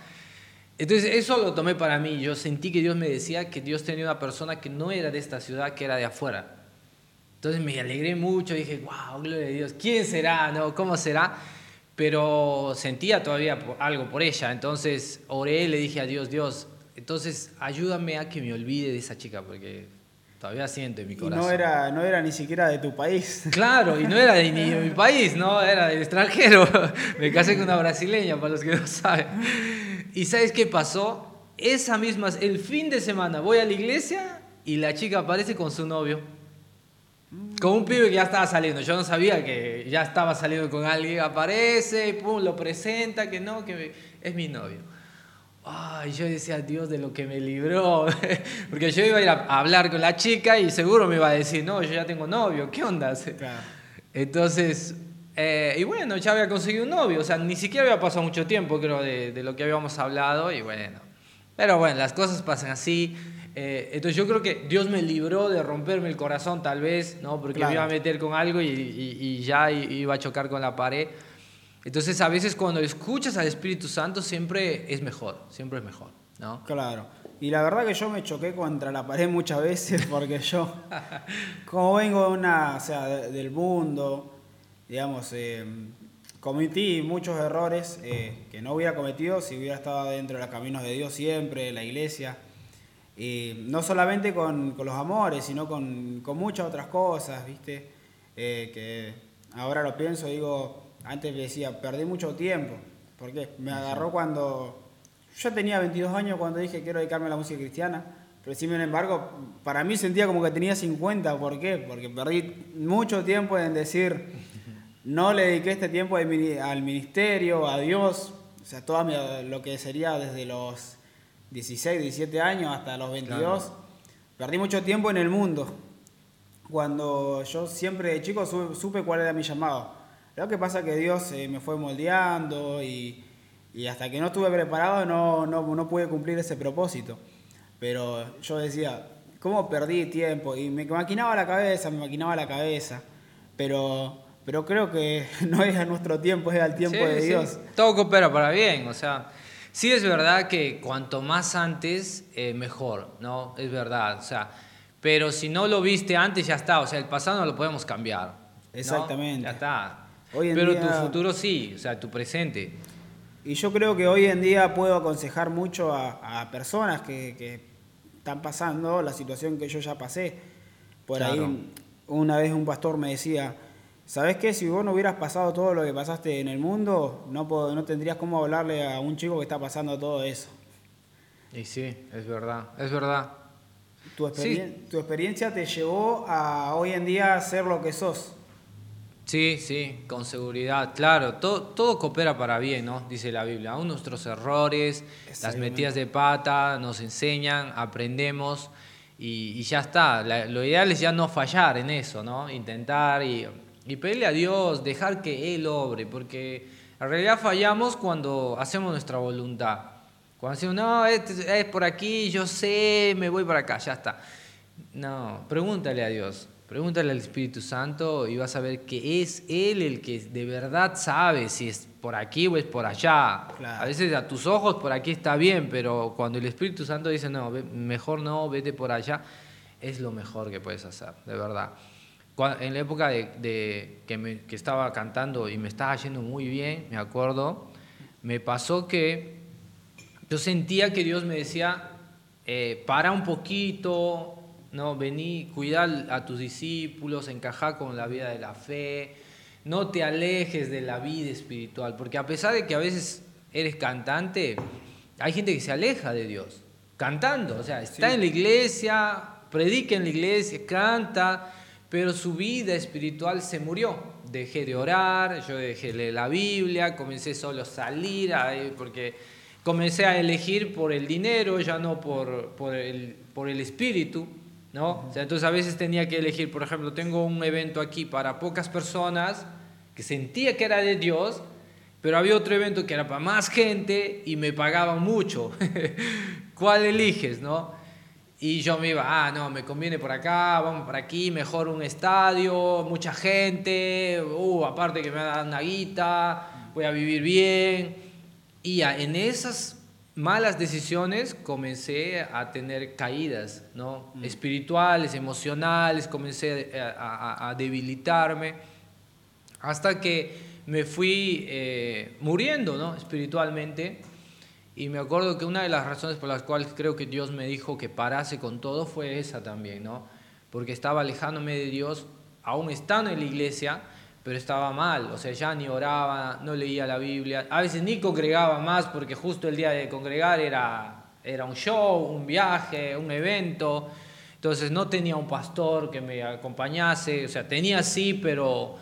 Entonces eso lo tomé para mí, yo sentí que Dios me decía que Dios tenía una persona que no era de esta ciudad, que era de afuera. Entonces me alegré mucho, dije, wow, gloria a Dios, ¿quién será? No? ¿Cómo será? Pero sentía todavía algo por ella, entonces oré, le dije a Dios, Dios, entonces ayúdame a que me olvide de esa chica, porque todavía siento en mi Y corazón. no era, no era ni siquiera de tu país. Claro, y no era de, ni de mi país, no, era del extranjero. Me casé con una brasileña, para los que no saben. ¿Y sabes qué pasó? Esa misma, el fin de semana voy a la iglesia y la chica aparece con su novio. Con un pibe que ya estaba saliendo. Yo no sabía que ya estaba saliendo con alguien. Aparece, pum, lo presenta, que no, que es mi novio. Ay, yo decía, Dios, de lo que me libró. Porque yo iba a ir a hablar con la chica y seguro me iba a decir, no, yo ya tengo novio, ¿qué onda? Claro. Entonces, eh, y bueno, ya había conseguido un novio, o sea, ni siquiera había pasado mucho tiempo, creo, de, de lo que habíamos hablado, y bueno. Pero bueno, las cosas pasan así. eh, entonces yo creo que Dios me libró de romperme el corazón, tal vez, ¿no? Porque Claro. me iba a meter con algo y, y- y ya iba a chocar con la pared. Entonces, a veces cuando escuchas al Espíritu Santo, siempre es mejor, siempre es mejor, ¿no? Claro. Y la verdad que yo me choqué contra la pared muchas veces porque yo, como vengo de una, o sea, de- del mundo, digamos, eh, cometí muchos errores eh, que no hubiera cometido si hubiera estado dentro de los caminos de Dios siempre, la iglesia. No solamente con, con los amores, sino con, con muchas otras cosas, ¿viste? Eh, que ahora lo pienso, digo, antes decía, perdí mucho tiempo. ¿Por qué? Me agarró cuando... Yo tenía 22 años cuando dije quiero dedicarme a la música cristiana, pero sin embargo, para mí sentía como que tenía 50. ¿Por qué? Porque perdí mucho tiempo en decir, no le dediqué este tiempo al mini- al ministerio, a Dios, o sea, todo lo que sería desde los 16, 17 años hasta los 22. Perdí mucho tiempo en el mundo. Cuando yo siempre de chico su- supe cuál era mi llamado. Lo que pasa es que Dios eh, me fue moldeando y, y hasta que no estuve preparado no, no, no pude cumplir ese propósito. Pero yo decía, ¿cómo perdí tiempo? Y me maquinaba la cabeza, me maquinaba la cabeza. Pero pero creo que no es a nuestro tiempo, es al tiempo Sí, de sí. Dios. Todo coopera para bien, o sea, sí es verdad que cuanto más antes, eh, mejor, ¿no? Es verdad, o sea, pero si no lo viste antes, ya está, o sea, el pasado no lo podemos cambiar. ¿no? Exactamente. Ya está. Hoy en pero día- tu futuro sí, o sea, tu presente. Y yo creo que hoy en día puedo aconsejar mucho a, a personas que, que están pasando la situación que yo ya pasé. Por Claro. ahí una vez un pastor me decía, ¿sabes qué? Si vos no hubieras pasado todo lo que pasaste en el mundo, no, no tendrías cómo hablarle a un chico que está pasando todo eso. Y sí, es verdad, es verdad. Tu, experien- tu experiencia te llevó a hoy en día ser lo que sos. Sí, sí, con seguridad, claro, todo, todo coopera para bien, ¿no? Dice la Biblia. Aún nuestros errores, las metidas de pata, nos enseñan, aprendemos y, y ya está. La- lo ideal es ya no fallar en eso, ¿no? Intentar y, y pedirle a Dios, dejar que Él obre, porque en realidad fallamos cuando hacemos nuestra voluntad. Cuando decimos, no, es, es por aquí, yo sé, me voy para acá, ya está. No, pregúntale a Dios, pregúntale al Espíritu Santo y vas a ver que es Él el que de verdad sabe si es por aquí o es por allá. Claro. A veces a tus ojos por aquí está bien, pero cuando el Espíritu Santo dice, no, mejor no, vete por allá, es lo mejor que puedes hacer, de verdad. En la época de, de que, me- que estaba cantando y me estaba yendo muy bien, me acuerdo, me pasó que yo sentía que Dios me decía, eh, para un poquito, no, vení, cuida a tus discípulos, encaja con la vida de la fe, no te alejes de la vida espiritual, porque a pesar de que a veces eres cantante, hay gente que se aleja de Dios, cantando, o sea, está en la iglesia, predica en la iglesia, canta, pero su vida espiritual se murió. Dejé de orar, yo dejé de leer la Biblia, comencé solo a salir, a- porque comencé a elegir por el dinero, ya no por, por, el, por el espíritu, ¿no? O sea, entonces a veces tenía que elegir, por ejemplo, tengo un evento aquí para pocas personas que sentía que era de Dios, pero había otro evento que era para más gente y me pagaban mucho. ¿Cuál eliges, no? Y yo me iba, ah, no, me conviene por acá, vamos por aquí, mejor un estadio, mucha gente, uh, aparte que me dan una guita, voy a vivir bien. Y en esas malas decisiones comencé a tener caídas, ¿no? Espirituales, emocionales, comencé a, a- a debilitarme hasta que me fui eh, muriendo, ¿no? Espiritualmente. Y me acuerdo que una de las razones por las cuales creo que Dios me dijo que parase con todo fue esa también, ¿no? Porque estaba alejándome de Dios, aún estando en la iglesia, pero estaba mal, o sea, ya ni oraba, no leía la Biblia, a veces ni congregaba más porque justo el día de congregar era, era un show, un viaje, un evento, entonces no tenía un pastor que me acompañase, o sea, tenía sí, pero,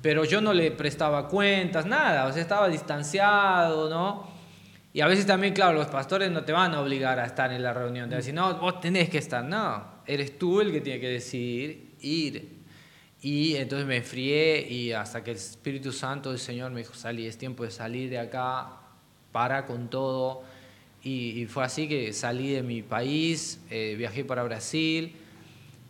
pero yo no le prestaba cuentas, nada, o sea, estaba distanciado, ¿no? Y a veces también, claro, los pastores no te van a obligar a estar en la reunión. Te van a decir, no, vos tenés que estar. No, eres tú el que tiene que decidir ir. Y entonces me enfrié y hasta que el Espíritu Santo del Señor me dijo, salí, es tiempo de salir de acá, para con todo. Y, y fue así que salí de mi país, eh, viajé para Brasil,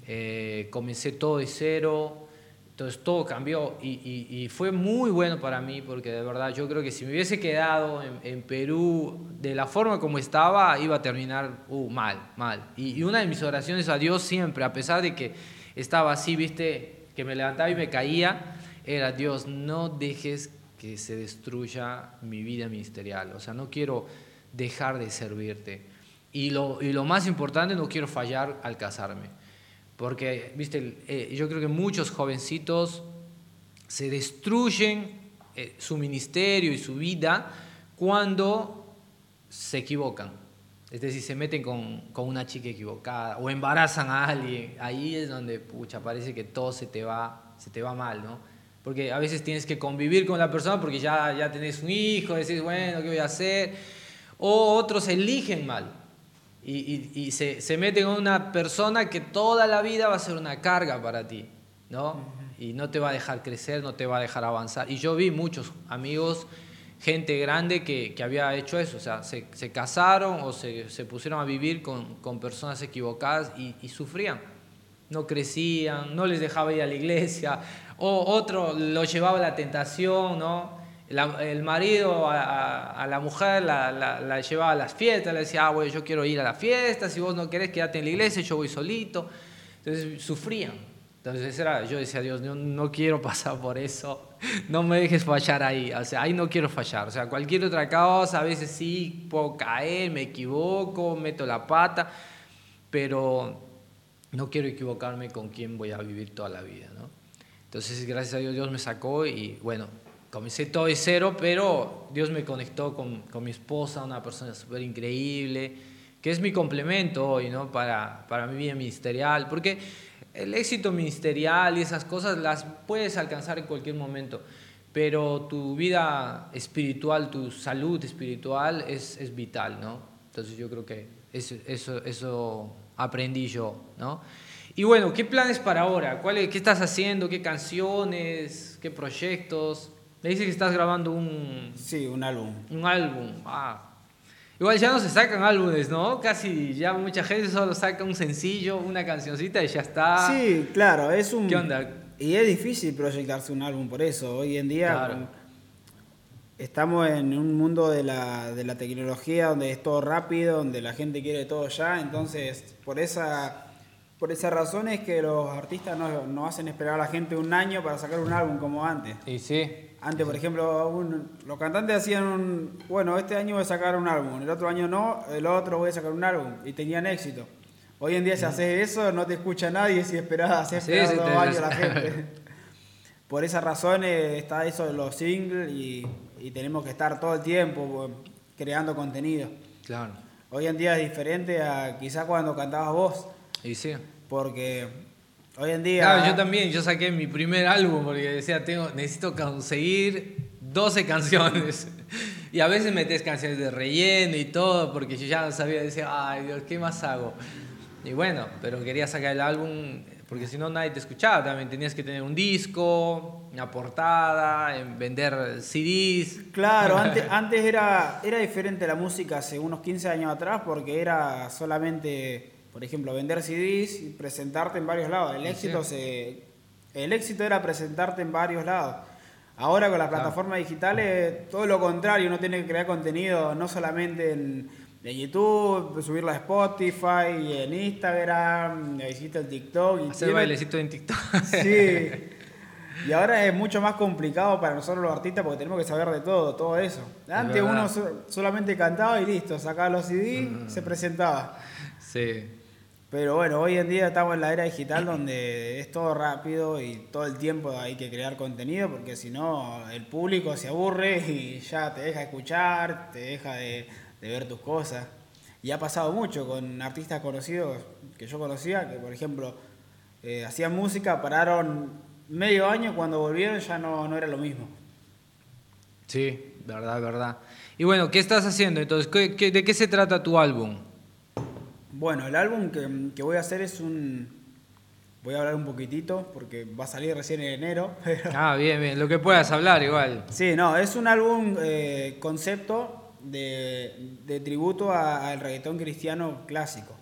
eh, comencé todo de cero, entonces todo cambió y, y- y fue muy bueno para mí porque de verdad yo creo que si me hubiese quedado en, en Perú de la forma como estaba, iba a terminar uh, mal, mal. Y, y una de mis oraciones a Dios siempre, a pesar de que estaba así, viste, que me levantaba y me caía, era Dios, no dejes que se destruya mi vida ministerial. O sea, no quiero dejar de servirte. Y lo, y lo más importante, no quiero fallar al casarme. Porque, viste, eh, yo creo que muchos jovencitos se destruyen eh, su ministerio y su vida cuando se equivocan. Es decir, se meten con, con una chica equivocada o embarazan a alguien. Ahí es donde, pucha, parece que todo se te va, se te va mal, ¿no? Porque a veces tienes que convivir con la persona porque ya, ya tenés un hijo, decís, bueno, ¿qué voy a hacer? O otros eligen mal y, y- y se, se meten con una persona que toda la vida va a ser una carga para ti, ¿no? Y no te va a dejar crecer, no te va a dejar avanzar. Y yo vi muchos amigos, gente grande que, que había hecho eso, o sea, se, se casaron o se, se pusieron a vivir con, con personas equivocadas y, y sufrían. no crecían, no les dejaba ir a la iglesia, o otro lo llevaba a la tentación, ¿no? El marido a, a- la mujer la, la- llevaba a las fiestas, le decía, ah, bueno, yo quiero ir a la fiesta, si vos no querés quedarte en la iglesia, yo voy solito. Entonces sufrían. Entonces era, yo decía, Dios, no, no quiero pasar por eso, no me dejes fallar ahí, o sea, ahí no quiero fallar, o sea, cualquier otra cosa, a veces sí puedo caer, me equivoco, meto la pata, pero no quiero equivocarme con quién voy a vivir toda la vida, ¿no? Entonces, gracias a Dios, Dios me sacó y bueno, comencé todo de cero, pero Dios me conectó con, con mi esposa, una persona súper increíble, que es mi complemento hoy, ¿no? Para, para mi vida ministerial, porque el éxito ministerial y esas cosas las puedes alcanzar en cualquier momento, pero tu vida espiritual, tu salud espiritual es, es vital, ¿no? Entonces yo creo que eso, eso, eso aprendí yo, ¿no? Y bueno, ¿qué planes para ahora? ¿Cuál es- ¿Qué estás haciendo? ¿Qué canciones? ¿Qué proyectos? Me dice que estás grabando un, Sí, un álbum. un álbum. Ah. Igual ya no se sacan álbumes, ¿no? Casi ya mucha gente solo saca un sencillo, una cancioncita y ya está. Sí, claro, es un... ¿Qué onda? Y es difícil proyectarse un álbum por eso. Hoy en día Claro. estamos en un mundo de la, de la tecnología donde es todo rápido, donde la gente quiere todo ya. Entonces, por esa, por esa razón es que los artistas no, no hacen esperar a la gente un año para sacar un álbum como antes. Y sí. Antes, por ejemplo, un- los cantantes hacían un, bueno, este año voy a sacar un álbum, el otro año no, el otro voy a sacar un álbum, y tenían éxito. Hoy en día si haces eso no te escucha nadie si esperás hacer Sí, sí, dos años a la gente. Por esa razón eh, está eso de los singles y, y tenemos que estar todo el tiempo eh, creando contenido. Claro. Hoy en día es diferente a quizás cuando cantabas vos, Y sí. porque hoy en día... Claro, yo también, yo saqué mi primer álbum porque decía, tengo, necesito conseguir 12 canciones. Y a veces metes canciones de relleno y todo, porque yo ya no sabía, decía, ay Dios, ¿qué más hago? Y bueno, pero quería sacar el álbum porque si no nadie te escuchaba también. Tenías que tener un disco, una portada, en vender CDs. Claro, antes, antes era, era diferente la música hace unos 15 años atrás porque era solamente, por ejemplo, vender CDs y presentarte en varios lados. El éxito, se, el éxito era presentarte en varios lados. Ahora con las Claro. plataformas digitales, todo lo contrario, uno tiene que crear contenido no solamente en, en YouTube, subirlo a Spotify, en Instagram, hiciste el TikTok. Y Hacer tiene- bailecito en TikTok. Sí. Y ahora es mucho más complicado para nosotros los artistas porque tenemos que saber de todo, todo eso. Antes uno so- solamente cantaba y listo, sacaba los CD, se presentaba. sí. Pero bueno, hoy en día estamos en la era digital donde es todo rápido y todo el tiempo hay que crear contenido porque si no el público se aburre y ya te deja escuchar, te deja de, ver tus cosas. Y ha pasado mucho con artistas conocidos que yo conocía, que por ejemplo eh, hacían música, pararon medio año, cuando volvieron ya no, no era lo mismo. Sí, verdad, verdad. Y bueno, ¿qué estás haciendo entonces? ¿Qué- qué- ¿De qué se trata tu álbum? Bueno, el álbum que, que voy a hacer es un... Voy a hablar un poquitito porque va a salir recién en enero. pero- Ah, bien, bien. Lo que puedas hablar igual. Sí, no, es un álbum eh, concepto de, de tributo al reggaetón cristiano clásico.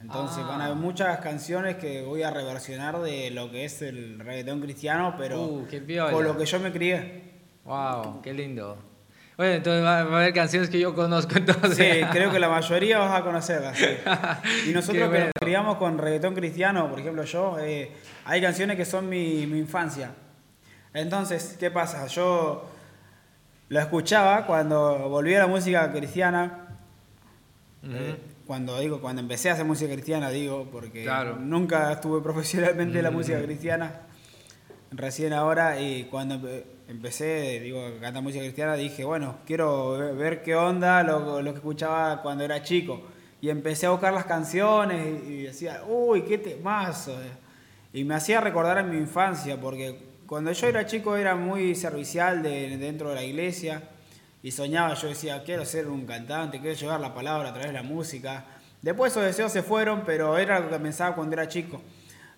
Entonces Ah. van a haber muchas canciones que voy a reversionar de lo que es el reggaetón cristiano, pero Uh, con lo que yo me crié. Wow, qué lindo. Bueno, entonces va, va a haber canciones que yo conozco entonces. Sí, creo que la mayoría vas a conocerlas. sí. Y nosotros que bueno. nos criamos con reggaetón cristiano, por ejemplo yo, eh, hay canciones que son mi, mi infancia. Entonces, ¿qué pasa? Yo lo escuchaba cuando volví a la música cristiana. Eh, cuando digo, cuando empecé a hacer música cristiana, digo, porque Claro. nunca estuve profesionalmente en la música cristiana. Recién ahora, y cuando empe- empecé, digo, a cantar música cristiana, dije, bueno, quiero ve- ver qué onda lo, lo que escuchaba cuando era chico. Y empecé a buscar las canciones y, decía, uy, qué temazo. Y me hacía recordar en mi infancia, porque cuando yo era chico era muy servicial de, dentro de la iglesia y soñaba, yo decía, quiero ser un cantante, quiero llevar la palabra a través de la música. Después esos deseos se fueron, pero era lo que pensaba cuando era chico.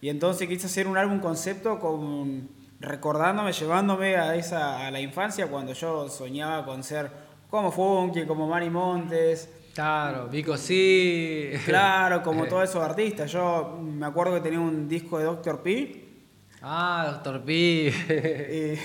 Y entonces quise hacer un álbum concepto con, recordándome, llevándome a, esa, a la infancia cuando yo soñaba con ser como Funky, como Manny Montes. Claro, Vico sí. Claro, como todos esos artistas. Yo me acuerdo que tenía un disco de Dr. P. Ah, Doctor P. Y,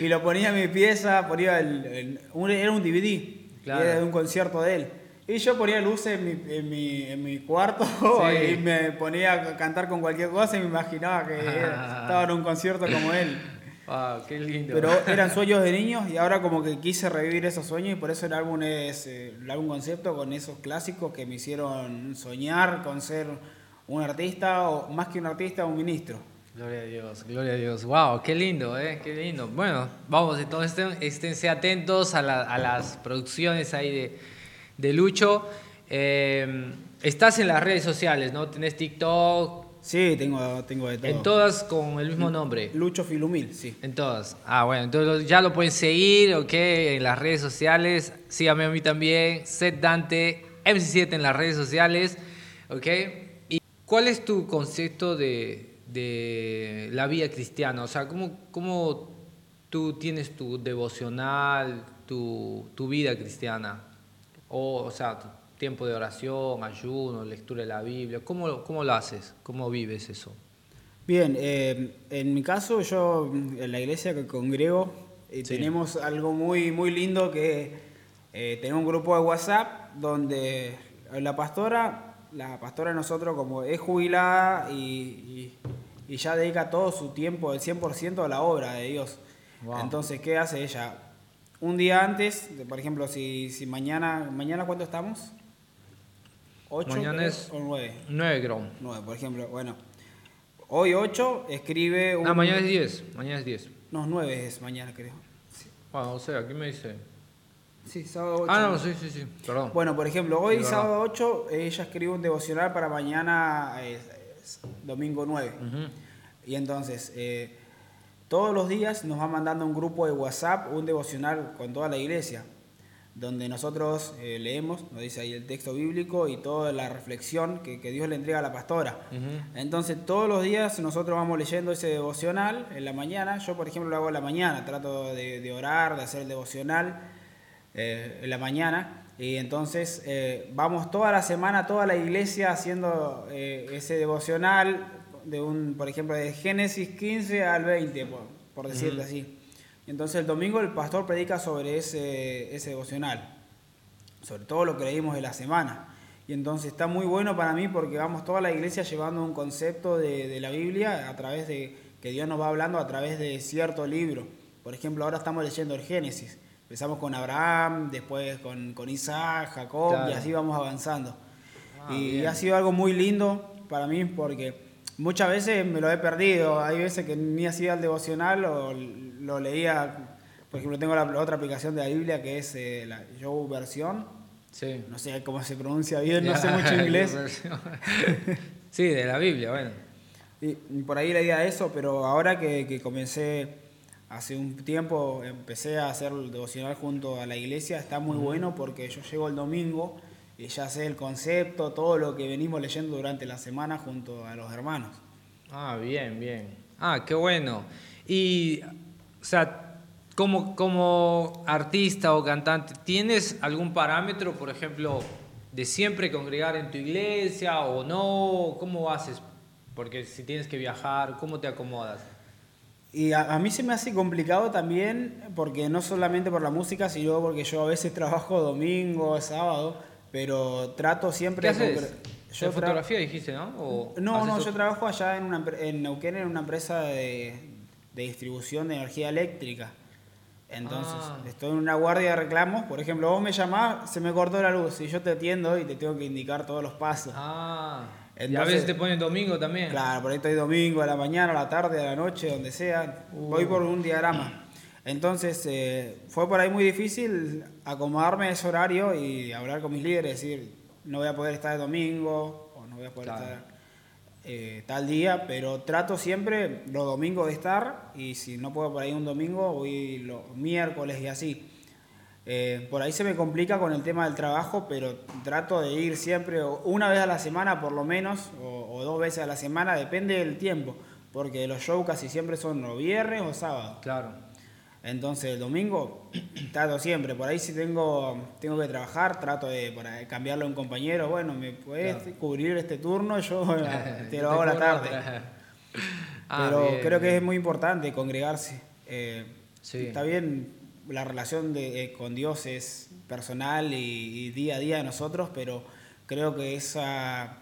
y lo ponía en mi pieza, ponía el, el- un- era un DVD, Claro. era de un concierto de él. Y yo ponía luces en mi, en mi, en mi cuarto Sí. y me ponía a cantar con cualquier cosa y me imaginaba que estaba en un concierto como él. Wow, qué lindo. Pero eran sueños de niños y ahora como que quise revivir esos sueños y por eso el álbum es eh, el álbum concepto con esos clásicos que me hicieron soñar con ser un artista o más que un artista, un ministro. Gloria a Dios, gloria a Dios. Wow, qué lindo, ¿eh? Qué lindo. Bueno, vamos, entonces estén- esténse atentos a, la- a las producciones ahí de, de Lucho. Eh, estás en las redes sociales, ¿no? Tenés TikTok, Sí, tengo, tengo de todo. en todas con el mismo nombre. Lucho Filumil, sí. En todas. Ah, bueno, entonces ya lo pueden seguir, ¿ok? En las redes sociales. Síganme a mí también, Set Dante, MC7 en las redes sociales, ¿ok? ¿Y cuál es tu concepto de, de la vida cristiana? O sea, ¿cómo, cómo tú tienes tu devocional, tu, tu vida cristiana? O, o sea, tiempo de oración, ayuno, lectura de la Biblia. ¿Cómo, lo- cómo lo haces? ¿Cómo vives eso? Bien, eh, en mi caso yo en la iglesia que congrego eh, Sí. tenemos algo muy, muy lindo que eh, tenemos un grupo de WhatsApp donde la pastora, la pastora de nosotros como es jubilada y, y- y ya dedica todo su tiempo, el 100% a la obra de Dios. Wow. Entonces, ¿qué hace ella? Un día antes, de- por ejemplo, si, si mañana, ¿mañana cuánto estamos? ¿Ocho? Mañana creo, es- ¿O nueve? 9 gramos. 9, por ejemplo. Bueno, hoy 8 escribe un... Ah, mañana es 10. Mañana es 10. No, 9 es mañana, creo. Sí, Bueno, o sea, aquí me dice. sí sábado 8. Ah, no, sí, sí, sí. Perdón. Bueno, por ejemplo, hoy sábado 8 ella escribe un devocional para mañana eh, es domingo 9. Ujú. Y entonces, eh, todos los días nos va mandando un grupo de WhatsApp, un devocional con toda la iglesia, donde nosotros eh, leemos, nos dice ahí el texto bíblico y toda la reflexión que, que Dios le entrega a la pastora. Entonces, todos los días nosotros vamos leyendo ese devocional en la mañana. Yo, por ejemplo, lo hago en la mañana, trato de, de orar, de hacer el devocional eh, en la mañana. Y entonces eh, vamos toda la semana, toda la iglesia haciendo eh, ese devocional, de un, por ejemplo, de Génesis 15 al 20, por, por decirlo así. Y entonces el domingo el pastor predica sobre ese, ese devocional sobre todo lo que leímos de la semana. Y entonces está muy bueno para mí porque vamos toda la iglesia llevando un concepto de, de la Biblia a través de que Dios nos va hablando a través de cierto libro. Por ejemplo, ahora estamos leyendo el Génesis. Empezamos con Abraham, después con, con Isaac, Jacob, Claro. y así vamos avanzando. Ah, y bien. ha sido algo muy lindo para mí porque muchas veces me lo he perdido. Hay veces que ni hacía el devocional o lo leía. Por ejemplo, tengo la, la otra aplicación de la Biblia que es eh, la Joe Versión. Sí. No sé cómo se pronuncia bien, no sé mucho inglés. sí, de la Biblia, bueno. Y y por ahí leía eso, pero ahora que, que comencé hace un tiempo, empecé a hacer el devocional junto a la iglesia, está muy bueno porque yo llego el domingo ya sé el concepto, todo lo que venimos leyendo durante la semana junto a los hermanos. Ah, bien, bien. Ah, qué bueno. Y, o sea, como, como artista o cantante, ¿tienes algún parámetro, por ejemplo, de siempre congregar en tu iglesia o no? ¿Cómo haces? Porque si tienes que viajar, ¿cómo te acomodas? Y a, a mí se me hace complicado también, porque no solamente por la música, sino porque yo a veces trabajo domingo, sábado, pero trato siempre ¿Qué haces? concre- ¿De tra- fotografía dijiste, no? ¿O No, no, yo trabajo allá en, una, en Neuquén en una empresa de, de distribución de energía eléctrica. Entonces, Ah. estoy en una guardia de reclamos. Por ejemplo, vos me llamás, se me cortó la luz y yo te atiendo y te tengo que indicar todos los pasos. Ah, y a Entonces- veces te ponen domingo también. Claro, por ahí estoy domingo, a la mañana, a la tarde, a la noche, donde sea. Voy por un diagrama. Entonces, eh, fue por ahí muy difícil acomodarme a ese horario y hablar con mis líderes, decir, no voy a poder estar el domingo o no voy a poder Claro. estar eh, tal día, pero trato siempre los domingos de estar y si no puedo por ahí un domingo, voy los miércoles y así. Eh, por ahí se me complica con el tema del trabajo, pero trato de ir siempre una vez a la semana por lo menos, o, o dos veces a la semana, depende del tiempo, porque los shows casi siempre son o viernes o sábado. Claro. Entonces el domingo trato siempre, por ahí si tengo, tengo que trabajar, trato de cambiarlo a un compañero, bueno, ¿me puedes Claro. cubrir este turno? Yo te lo hago a la corro tarde. Ah, Pero bien, creo que es muy importante congregarse. Eh, Sí. Está bien, la relación de, eh, con Dios es personal y, y día a día de nosotros, pero creo que esa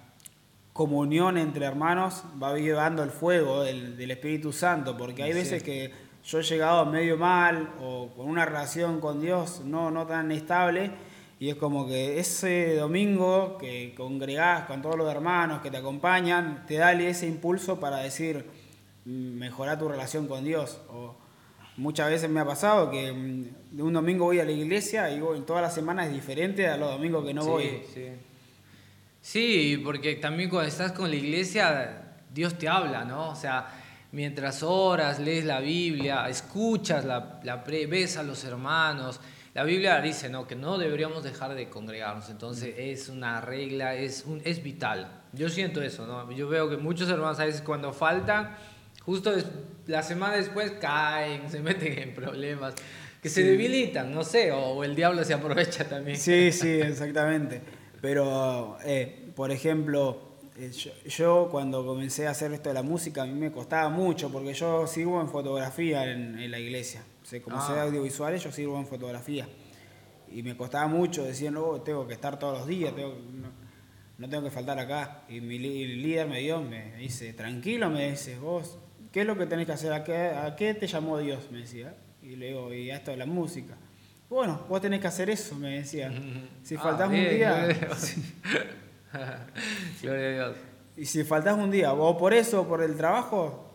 comunión entre hermanos va llevando el fuego del, del Espíritu Santo, porque hay Sí. veces que yo he llegado medio mal o con una relación con Dios no, no tan estable. Y es como que ese domingo que congregás con todos los hermanos que te acompañan, te da ese impulso para decir, mm, mejorar tu relación con Dios. O muchas veces me ha pasado que mm, un domingo voy a la iglesia y voy, toda la semana es diferente a los domingos que no sí, voy. Sí. Sí, porque también cuando estás con la iglesia, Dios te habla, ¿no? O sea, mientras oras, lees la Biblia, escuchas, la, la pre- ves a los hermanos. La Biblia dice, ¿no? Que no deberíamos dejar de congregarnos. Entonces es una regla, es, un, es vital. Yo siento eso, ¿no? Yo veo que muchos hermanos a veces cuando faltan, justo des- la semana después caen, se meten en problemas, que se debilitan, no sé, o, o el diablo se aprovecha también. Sí, sí, exactamente. Pero, eh, por ejemplo, yo, yo cuando comencé a hacer esto de la música, a mí me costaba mucho, porque yo sirvo en fotografía en, en la iglesia. O sea, como Ah. soy audiovisuales, yo sirvo en fotografía. Y me costaba mucho decir, no, tengo que estar todos los días, tengo, no, no tengo que faltar acá. Y mi líder me dio, me dice, tranquilo, me dice, vos, ¿qué es lo que tenés que hacer? ¿A qué, a qué te llamó Dios? Me decía. Y le digo, y a esto de la música. Bueno, vos tenés que hacer eso, me decía. Si Ah, faltás un día, gloria a Dios. A y si faltás un día, o por eso, o por el trabajo,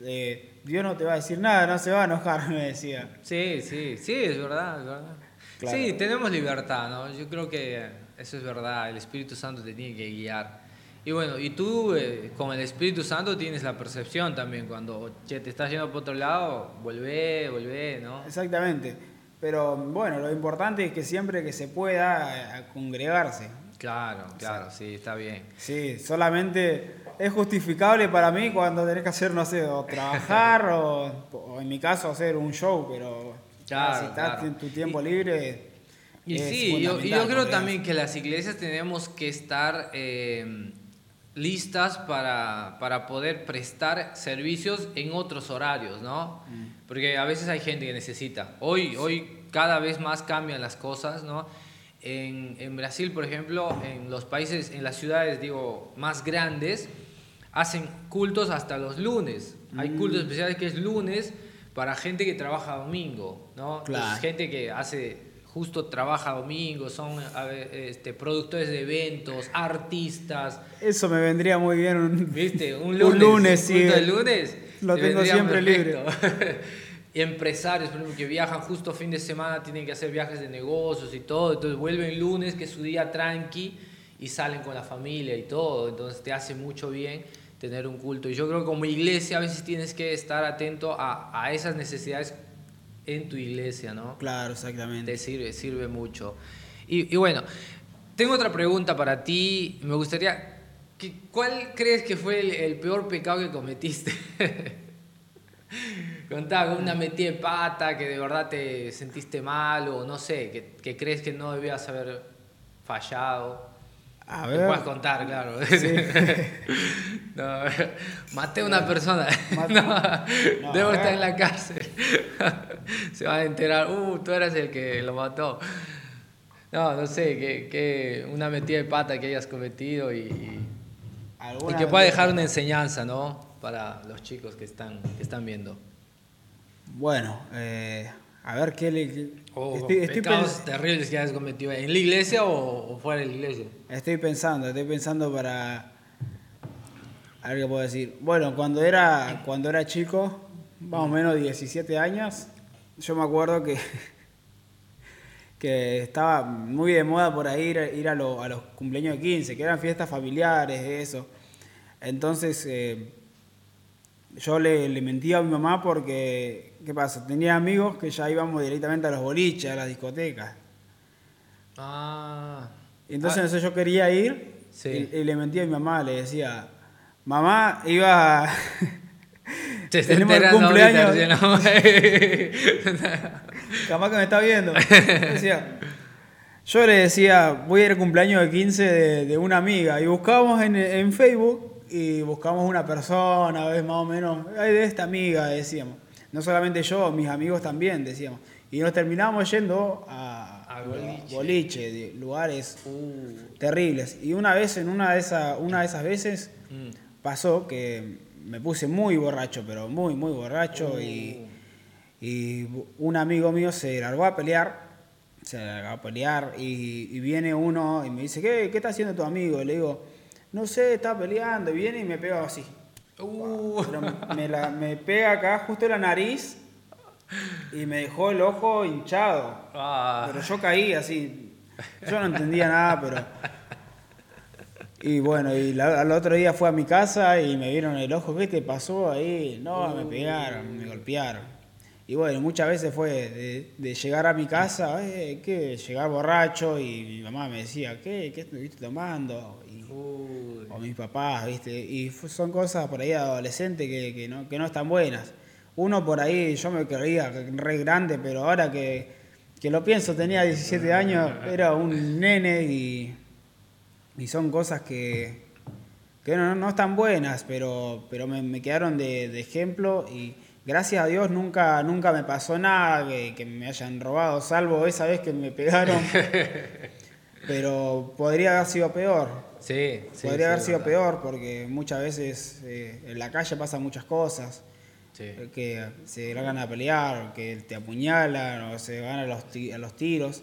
eh, Dios no te va a decir nada, no se va a enojar, me decía. Sí, sí, sí, es verdad, es verdad. Claro. Sí, tenemos libertad, ¿no? Yo creo que eso es verdad, el Espíritu Santo te tiene que guiar. Y bueno, y tú eh, con el Espíritu Santo tienes la percepción también, cuando che, te estás yendo por otro lado, volvé, volvé, ¿no? Exactamente. Pero bueno, lo importante es que siempre que se pueda, eh, congregarse. Claro, claro, sí, está bien. Sí, solamente es justificable para mí cuando tenés que hacer, no sé, o trabajar o, o en mi caso hacer un show, pero Claro, si estás claro. en tu tiempo libre. Y sí, yo, yo creo también que las iglesias tenemos que estar eh, listas para, para poder prestar servicios en otros horarios, ¿no? Porque a veces hay gente que necesita. Hoy, hoy cada vez más cambian las cosas, ¿no? En, en Brasil, por ejemplo, en los países, en las ciudades, digo, más grandes, hacen cultos hasta los lunes. Hay cultos especiales que es lunes para gente que trabaja domingo, ¿no? Claro. gente que hace justo trabaja domingo, son este, productores de eventos, artistas, Eso me vendría muy bien un, ¿viste? Un Un lunes, un sí. lunes. Lo te tengo siempre libre. perfecto. Y empresarios, por ejemplo, que viajan justo fin de semana, tienen que hacer viajes de negocios y todo, entonces vuelven lunes, que es su día tranqui, y salen con la familia y todo, entonces te hace mucho bien tener un culto. Y yo creo que como iglesia a veces tienes que estar atento a, a esas necesidades en tu iglesia, ¿no? Claro, exactamente. Te sirve, sirve mucho. Y, y bueno, tengo otra pregunta para ti. Me gustaría, ¿cuál crees que fue el, el peor pecado que cometiste? Contá con una metida de pata que de verdad te sentiste mal o no sé, que, que crees que no debías haber fallado. A ver. puedes contar, claro. No, maté a una persona. No, No, debo estar en la cárcel. Se van a enterar, uh, tú eras el que lo mató. No, no sé, que, que una metida de pata que hayas cometido y, y ¿Alguna que pueda dejar una enseñanza, ¿no? Para los chicos que están, que están viendo. Bueno, eh, a ver qué le. O estoy, estoy pecados terribles que hayas cometido en la iglesia o, o fuera de la iglesia. estoy pensando, estoy pensando para. A ver qué puedo decir. Bueno, cuando era, cuando era chico, más o menos 17 años, yo me acuerdo que, que estaba muy de moda por ahí ir, ir a, lo- a los cumpleaños de 15, que eran fiestas familiares, eso. Entonces, eh, yo le, le mentía a mi mamá porque, ¿qué pasa? Tenía amigos que ya íbamos directamente a los boliches, a las discotecas. Ah. Entonces yo quería ir Sí. y, y le mentía a mi mamá, le decía, mamá, iba, Se está tenemos el cumpleaños. ¿no? Capaz que me está viendo. Decía, yo le decía, voy a ir al cumpleaños de 15 de, de una amiga. Y buscábamos en, en Facebook y buscamos una persona, ¿ves? Más o menos. Ay, de esta amiga, decíamos. No solamente yo, mis amigos también, decíamos. Y nos terminamos yendo a, A boliche. boliche, de lugares Uh, terribles. Y una vez, en una de, esa, una de esas veces, mm. pasó que me puse muy borracho, pero muy, muy borracho. Y, y un amigo mío se largó a pelear, se largó a pelear y, y viene uno y me dice, ¿qué, ¿qué está haciendo tu amigo? Y le digo, no sé, está peleando. Viene y me pega así. Uh. Pero me, la- me pega acá justo en la nariz y me dejó el ojo hinchado. Ah. Pero yo caí así. Yo no entendía nada, pero. Y bueno, y la- al otro día fue a mi casa y me vieron el ojo. ¿Qué te pasó ahí? No, me pegaron, me golpearon. Y bueno, muchas veces fue de, de llegar a mi casa, eh, ¿qué? Llegar borracho y mi mamá me decía, ¿qué? ¿Qué estuviste tomando? Uy. o mis papás, ¿viste? Y son cosas por ahí de adolescente que, que no, que no están buenas. Uno por ahí, yo me creía re grande, pero ahora que, que lo pienso, tenía 17 años, era un nene y, y son cosas que, que no, no están buenas, pero, pero me, me quedaron de, de ejemplo y gracias a Dios nunca, nunca me pasó nada que, que me hayan robado, salvo esa vez que me pegaron. pero podría haber sido peor. Sí, sí, Podría sí, haber sido verdad. peor porque muchas veces eh, en la calle pasan muchas cosas. Sí. eh, Que se largan a pelear, que te apuñalan o se van a los, a los tiros.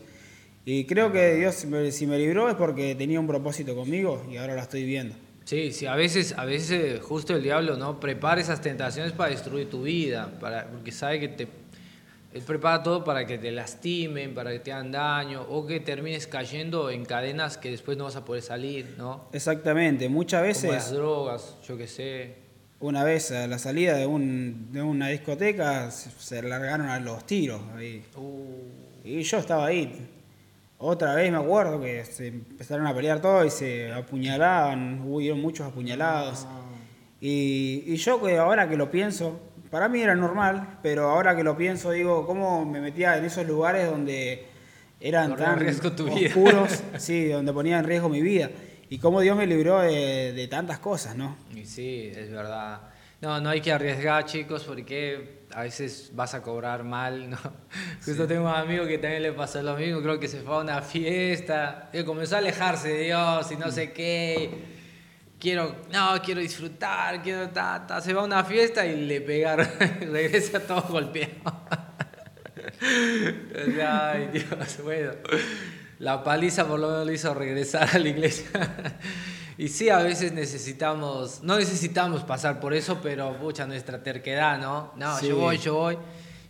Y creo que Dios, si me, si me libró es porque tenía un propósito conmigo y ahora la estoy viendo. Sí, sí, a veces, a veces justo el diablo no prepara esas tentaciones para destruir tu vida, para, porque sabe que te, él prepara todo para que te lastimen, para que te hagan daño o que termines cayendo en cadenas que después no vas a poder salir, ¿no? Exactamente, muchas Como las veces, drogas, yo qué sé. una vez a la salida de, un, de una discoteca, se, largaron a los tiros ahí. Uh, Y yo estaba ahí. Otra vez me acuerdo que se empezaron a pelear todos y se apuñalaban, hubieron muchos apuñalados. Y, y yo que ahora que lo pienso, para mí era normal, pero ahora que lo pienso digo, ¿cómo me metía en esos lugares donde eran Corría tan riesgo tu vida. oscuros, sí, donde ponía en riesgo mi vida? Y cómo Dios me libró de, de tantas cosas, ¿no? y sí, es verdad. No, no hay que arriesgar, chicos, porque a veces vas a cobrar mal, ¿no? Justo tengo un amigo que también le pasó lo mismo, creo que se fue a una fiesta, y comenzó a alejarse de Dios y no sé qué. Quiero, no, quiero disfrutar, quiero ta, ta. Se va a una fiesta y le pegaron, regresa todo golpeado. O sea, Ay, Dios, bueno. La paliza por lo menos lo hizo regresar a la iglesia. Y sí, a veces necesitamos, no necesitamos pasar por eso, pero pucha, nuestra terquedad, ¿no? No, Sí. yo voy, yo voy.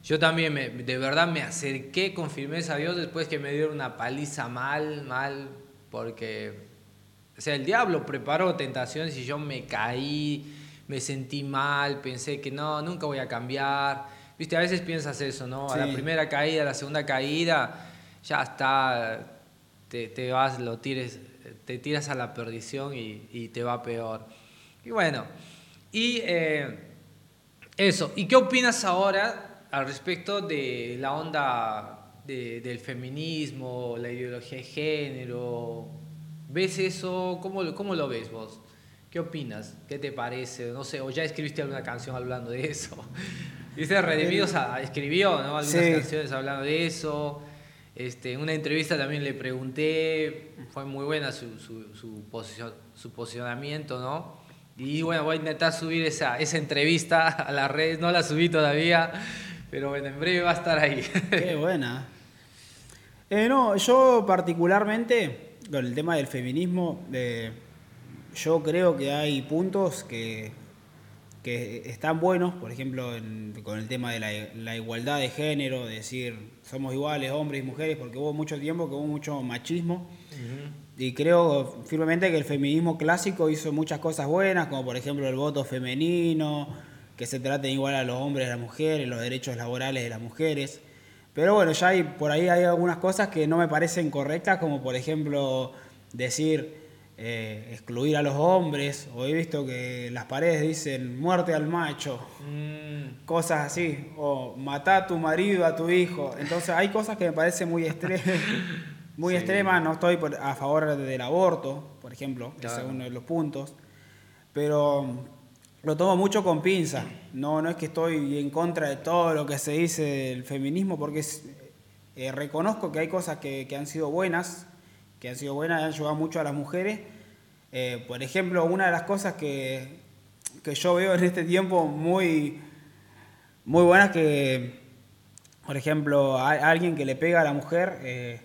Yo también, me, de verdad, me acerqué con firmeza a Dios después que me dieron una paliza mal, mal, porque, o sea, el diablo preparó tentaciones y yo me caí, me sentí mal, pensé que no, nunca voy a cambiar. Viste, a veces piensas eso, ¿no? A la primera caída, a la segunda caída, ya está, te, te vas, lo tires, te tiras a la perdición y, y te va peor. Y bueno, y eh, eso. ¿Y qué opinas ahora al respecto de la onda de- del feminismo, la ideología de género? ¿Ves eso? ¿Cómo, lo- ¿Cómo lo ves vos? ¿Qué opinas? ¿Qué te parece? No sé, o ya escribiste alguna canción hablando de eso. Viste, Redimidos a- escribió ¿no? algunas Sí. canciones hablando de eso. Este, en una entrevista también le pregunté, fue muy buena su, su, su, posicio- su posicionamiento, ¿no? Y bueno, voy a intentar subir esa, esa entrevista a las redes, no la subí todavía, pero bueno, en breve va a estar ahí. Qué buena. Eh, no, yo particularmente, con el tema del feminismo, eh, yo creo que hay puntos que, que están buenos, por ejemplo, en- con el tema de la, la igualdad de género, de decir somos iguales hombres y mujeres, porque hubo mucho tiempo que hubo mucho machismo. Y creo firmemente que el feminismo clásico hizo muchas cosas buenas, como por ejemplo el voto femenino, que se traten igual a los hombres y a las mujeres, los derechos laborales de las mujeres. Pero bueno, ya hay, por ahí hay algunas cosas que no me parecen correctas, como por ejemplo decir eh, excluir a los hombres, o he visto que las paredes dicen muerte al macho. Mm, cosas así, o matá a tu marido, a tu hijo. Entonces hay cosas que me parecen muy, estre- muy Sí. extremas, no estoy a favor del aborto, por ejemplo, ese Claro. es uno de los puntos, pero lo tomo mucho con pinza, no, no es que estoy en contra de todo lo que se dice del feminismo, porque es- eh, reconozco que hay cosas que, que han sido buenas, que han sido buenas han ayudado mucho a las mujeres. Eh, por ejemplo, una de las cosas que, que yo veo en este tiempo muy, muy buenas que, por ejemplo, hay alguien que le pega a la mujer, eh,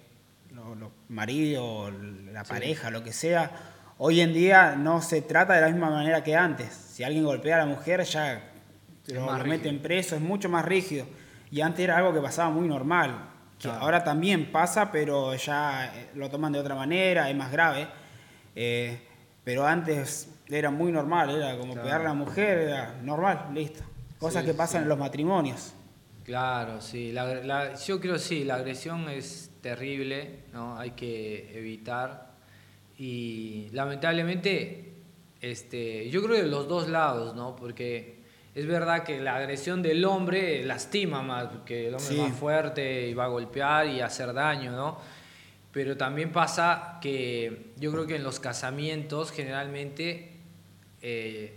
lo- lo- marido, la Sí. pareja, lo que sea, hoy en día no se trata de la misma manera que antes. Si alguien golpea a la mujer ya lo, lo meten preso, es mucho más rígido. Y antes era algo que pasaba muy normal. Que Claro. ahora también pasa, pero ya eh, lo toman de otra manera, es más grave. Eh, pero antes era muy normal, era como Claro. pegar a la mujer, era normal, listo. Cosas Sí, que pasan sí. en los matrimonios. Claro, sí. La, la- yo creo sí, la agresión es terrible, ¿no? Hay que evitar. Y lamentablemente, este, yo creo de los dos lados, ¿no? Porque es verdad que la agresión del hombre lastima más, porque el hombre Sí. es más fuerte y va a golpear y hacer daño, ¿no? Pero también pasa que yo creo que en los casamientos generalmente eh,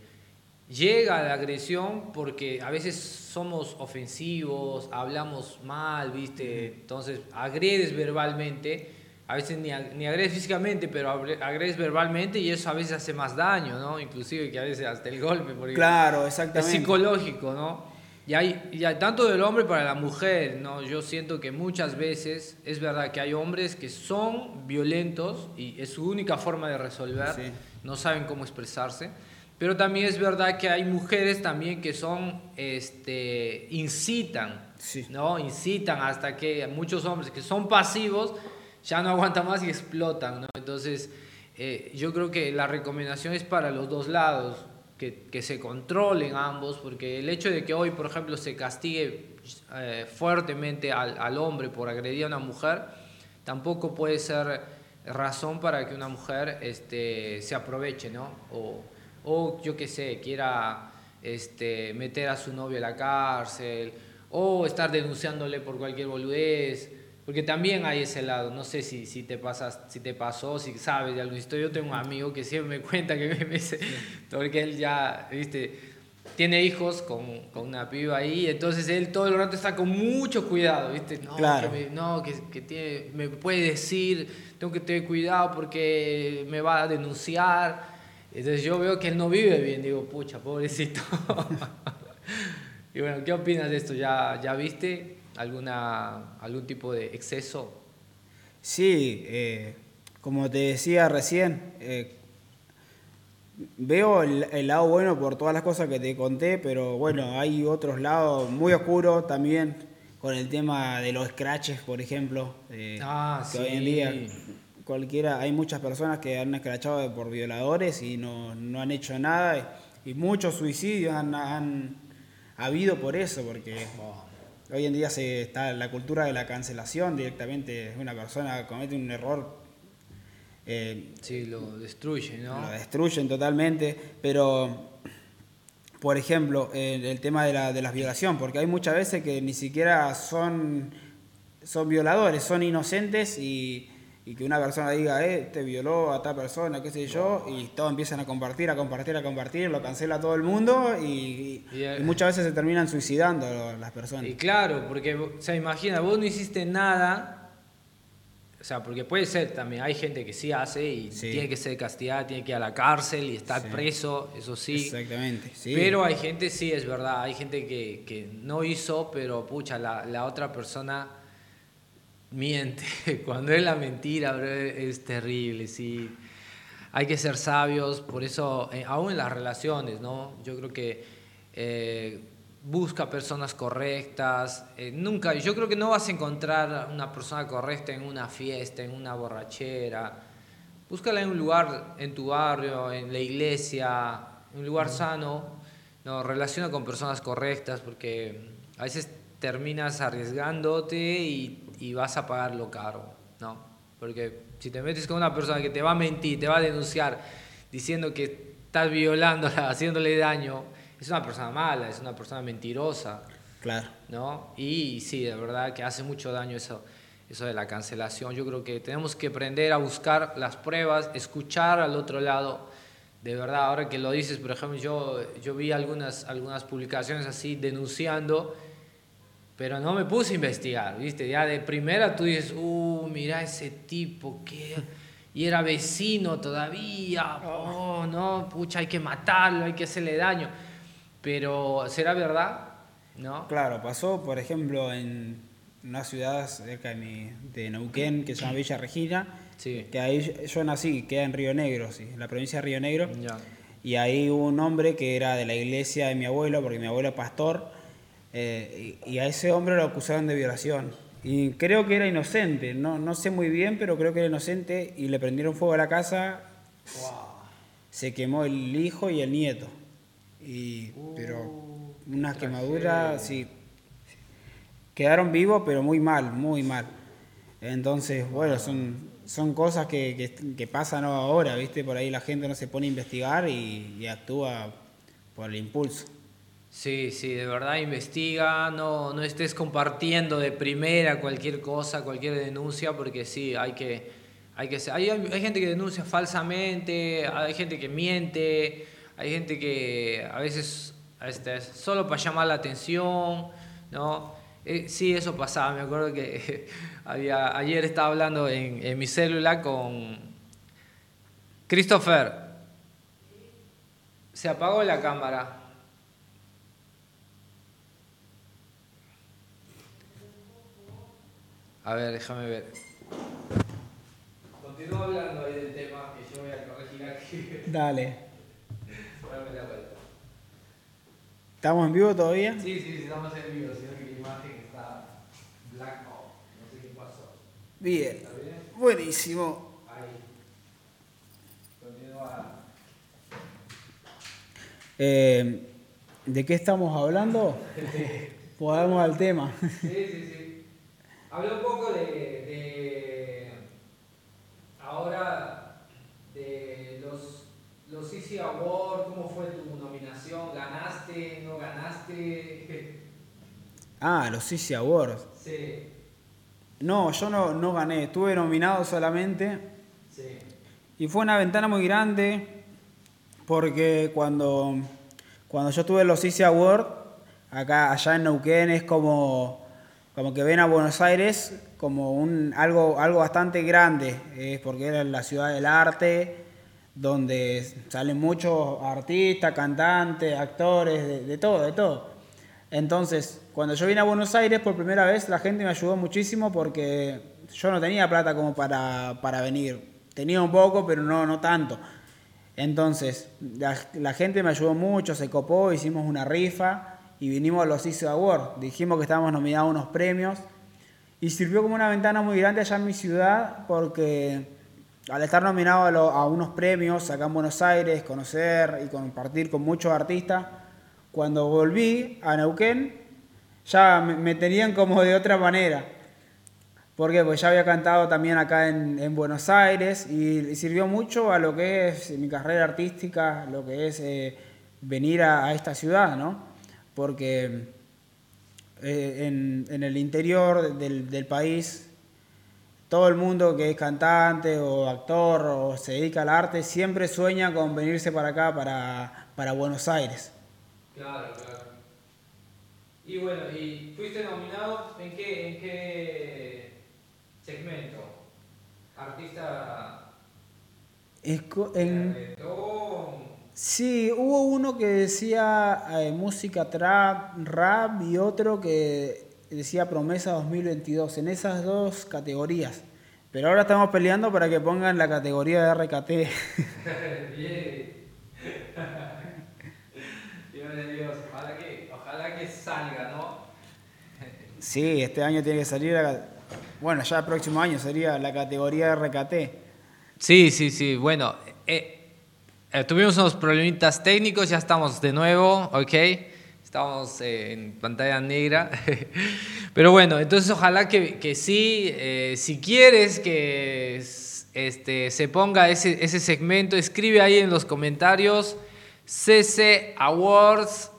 llega la agresión porque a veces somos ofensivos, hablamos mal, ¿viste? Entonces agredes verbalmente, a veces ni, ni agredes físicamente, pero agre- agredes verbalmente y eso a veces hace más daño, ¿no? Inclusive que a veces hasta el golpe, porque Claro, es exactamente. psicológico, ¿no? Y hay, y hay tanto del hombre para la mujer, ¿no? Yo siento que muchas veces es verdad que hay hombres que son violentos y es su única forma de resolver, Sí. no saben cómo expresarse. Pero también es verdad que hay mujeres también que son, este, incitan, Sí. ¿no? Incitan hasta que muchos hombres que son pasivos ya no aguantan más y explotan, ¿no? Entonces, eh, yo creo que la recomendación es para los dos lados, que, que se controlen ambos, porque el hecho de que hoy, por ejemplo, se castigue eh, fuertemente al, al hombre por agredir a una mujer, tampoco puede ser razón para que una mujer este, se aproveche, ¿no? O, o yo qué sé, quiera este, meter a su novio a la cárcel, o estar denunciándole por cualquier boludez, porque también hay ese lado, no sé si, si, te, pasas, si te pasó, si sabes de alguna historia, yo tengo un amigo que siempre me cuenta que me, me dice, porque él ya, viste, tiene hijos con, con una piba ahí, entonces él todo el rato está con mucho cuidado, ¿viste? No, Claro. que, me, no, que, que tiene, me puede decir, tengo que tener cuidado porque me va a denunciar. Entonces yo veo que él no vive bien, digo, pucha, pobrecito. y bueno, ¿qué opinas de esto? ¿Ya, ya viste alguna, algún tipo de exceso? Sí, eh, como te decía recién, eh, veo el, el lado bueno por todas las cosas que te conté, pero bueno, hay otros lados muy oscuros también con el tema de los scratches, por ejemplo. eh, Ah, que hoy en sí. día cualquiera, hay muchas personas que han escrachado por violadores y no, no han hecho nada y, muchos suicidios han, han habido por eso, porque hoy en día se está la cultura de la cancelación directamente, una persona comete un error, eh, Sí, lo destruye, ¿no? lo destruyen totalmente, pero por ejemplo, el, el tema de la, de la violación, porque hay muchas veces que ni siquiera son, son violadores, son inocentes y, y que una persona diga, eh, te violó a tal persona, qué sé yo, y todos empiezan a compartir, a compartir, a compartir, lo cancela todo el mundo y, Y, eh, y muchas veces se terminan suicidando las personas. Y claro, porque, o sea, imagina, vos no hiciste nada, o sea, porque puede ser también, hay gente que sí hace y Sí. tiene que ser castigada, tiene que ir a la cárcel y estar Sí. preso, eso sí. Exactamente, sí. Pero hay gente, sí, es verdad, hay gente que, que no hizo, pero pucha, la, la otra persona miente. Cuando es la mentira, bro, es terrible, sí. Hay que ser sabios, por eso, eh, aún en las relaciones, ¿no? Yo creo que eh, busca personas correctas. eh, nunca, yo creo que no vas a encontrar una persona correcta en una fiesta, en una borrachera. Búscala en un lugar, en tu barrio, en la iglesia, en un lugar sano. No, relaciona con personas correctas porque a veces terminas arriesgándote y, y vas a pagarlo caro, ¿no? Porque si te metes con una persona que te va a mentir, te va a denunciar diciendo que estás violándola, haciéndole daño es una persona mala, es una persona mentirosa, Claro. ¿no? Y sí, de verdad que hace mucho daño eso, eso de la cancelación. Yo creo que tenemos que aprender a buscar las pruebas, escuchar al otro lado. De verdad, ahora que lo dices, por ejemplo, yo, yo vi algunas, algunas publicaciones así denunciando, pero no me puse a investigar, ¿viste? Ya de primera tú dices, uh, mira ese tipo que... Y era vecino todavía, oh, no, pucha, hay que matarlo, hay que hacerle daño. Pero, ¿será verdad? ¿No? Claro, pasó, por ejemplo, en una ciudad cerca de, mi, de Neuquén que se llama Villa Regina, Sí. que ahí yo- yo nací, queda en Río Negro, sí, en la provincia de Río Negro. Ya. Y ahí hubo un hombre que era de la iglesia de mi abuelo, porque mi abuelo es pastor, eh, y, a ese hombre lo acusaron de violación. Y creo que era inocente, no, no sé muy bien, pero creo que era inocente, y le prendieron fuego a la casa, se quemó el hijo y el nieto. Y, pero unas quemaduras, sí. Quedaron vivos, pero muy mal, muy mal. Entonces, bueno, son, son cosas que, que- que pasan ahora, ¿viste? Por ahí la gente no se pone a investigar y, y actúa por el impulso. Sí, sí, de verdad investiga, no, no estés compartiendo de primera cualquier cosa, cualquier denuncia, porque sí, hay que, hay que hay, hay gente que denuncia falsamente, hay gente que miente, hay gente que a veces este, solo para llamar la atención, ¿no? Eh, sí, eso pasaba, me acuerdo que había, ayer estaba hablando en, en mi célula con Christopher. Se apagó la cámara. A ver, déjame ver. Continúa hablando ahí del tema que yo voy a corregir aquí. Dale. Dame la vuelta. ¿Estamos en vivo todavía? Sí, sí, sí, estamos en vivo, sino que la imagen está black out. No sé qué pasó. Bien. ¿Está bien? Buenísimo. Ahí. Continúa. Eh, ¿De qué estamos hablando? Vamos al tema. Sí, sí, sí. Hablé un poco de, de ahora de los, los Easy Awards, cómo fue tu nominación, ganaste, no ganaste. Ah, los Easy Awards. Sí, No, yo no, no gané, estuve nominado solamente. Sí, y fue una ventana muy grande porque cuando, cuando yo tuve los Easy Awards, acá allá en Neuquén es como, como que ven a Buenos Aires como un, algo, algo bastante grande, es porque era la ciudad del arte, donde salen muchos artistas, cantantes, actores, de, todo, de todo. Entonces, cuando yo vine a Buenos Aires por primera vez, la gente me ayudó muchísimo porque yo no tenía plata como para, para venir. Tenía un poco, pero no, no tanto. Entonces, la gente me ayudó mucho, se copó, hicimos una rifa y vinimos a los ISO Awards. Dijimos que estábamos nominados a unos premios y sirvió como una ventana muy grande allá en mi ciudad porque al estar nominado a, lo- a unos premios acá en Buenos Aires, conocer y compartir con muchos artistas, cuando volví a Neuquén ya me, me tenían como de otra manera. Porque pues ya había cantado también acá en, en Buenos Aires y, y sirvió mucho a lo que es mi carrera artística, lo que es eh, venir a, a esta ciudad, ¿no? Porque eh, en, en el interior del, del país, todo el mundo que es cantante o actor o se dedica al arte siempre sueña con venirse para acá, para, para Buenos Aires. claro, claro. Y bueno, ¿y fuiste nominado en qué, en qué segmento? Artista Es co- de en- reggaetón. Sí, hubo uno que decía eh, música trap, rap y otro que decía promesa 2022, en esas dos categorías. Pero ahora estamos peleando para que pongan la categoría de RKT. Bien. Dios de Dios, ojalá que, ojalá que salga, ¿no? sí, este año tiene que salir, la- bueno, ya el próximo año sería la categoría de RKT. Sí, sí, sí. Bueno, eh, eh, tuvimos unos problemitas técnicos, ya estamos de nuevo, ¿ok? Estamos eh, en pantalla negra. Pero bueno, entonces ojalá que, que sí, eh, si quieres que este, se ponga ese, ese segmento, escribe ahí en los comentarios CC Awards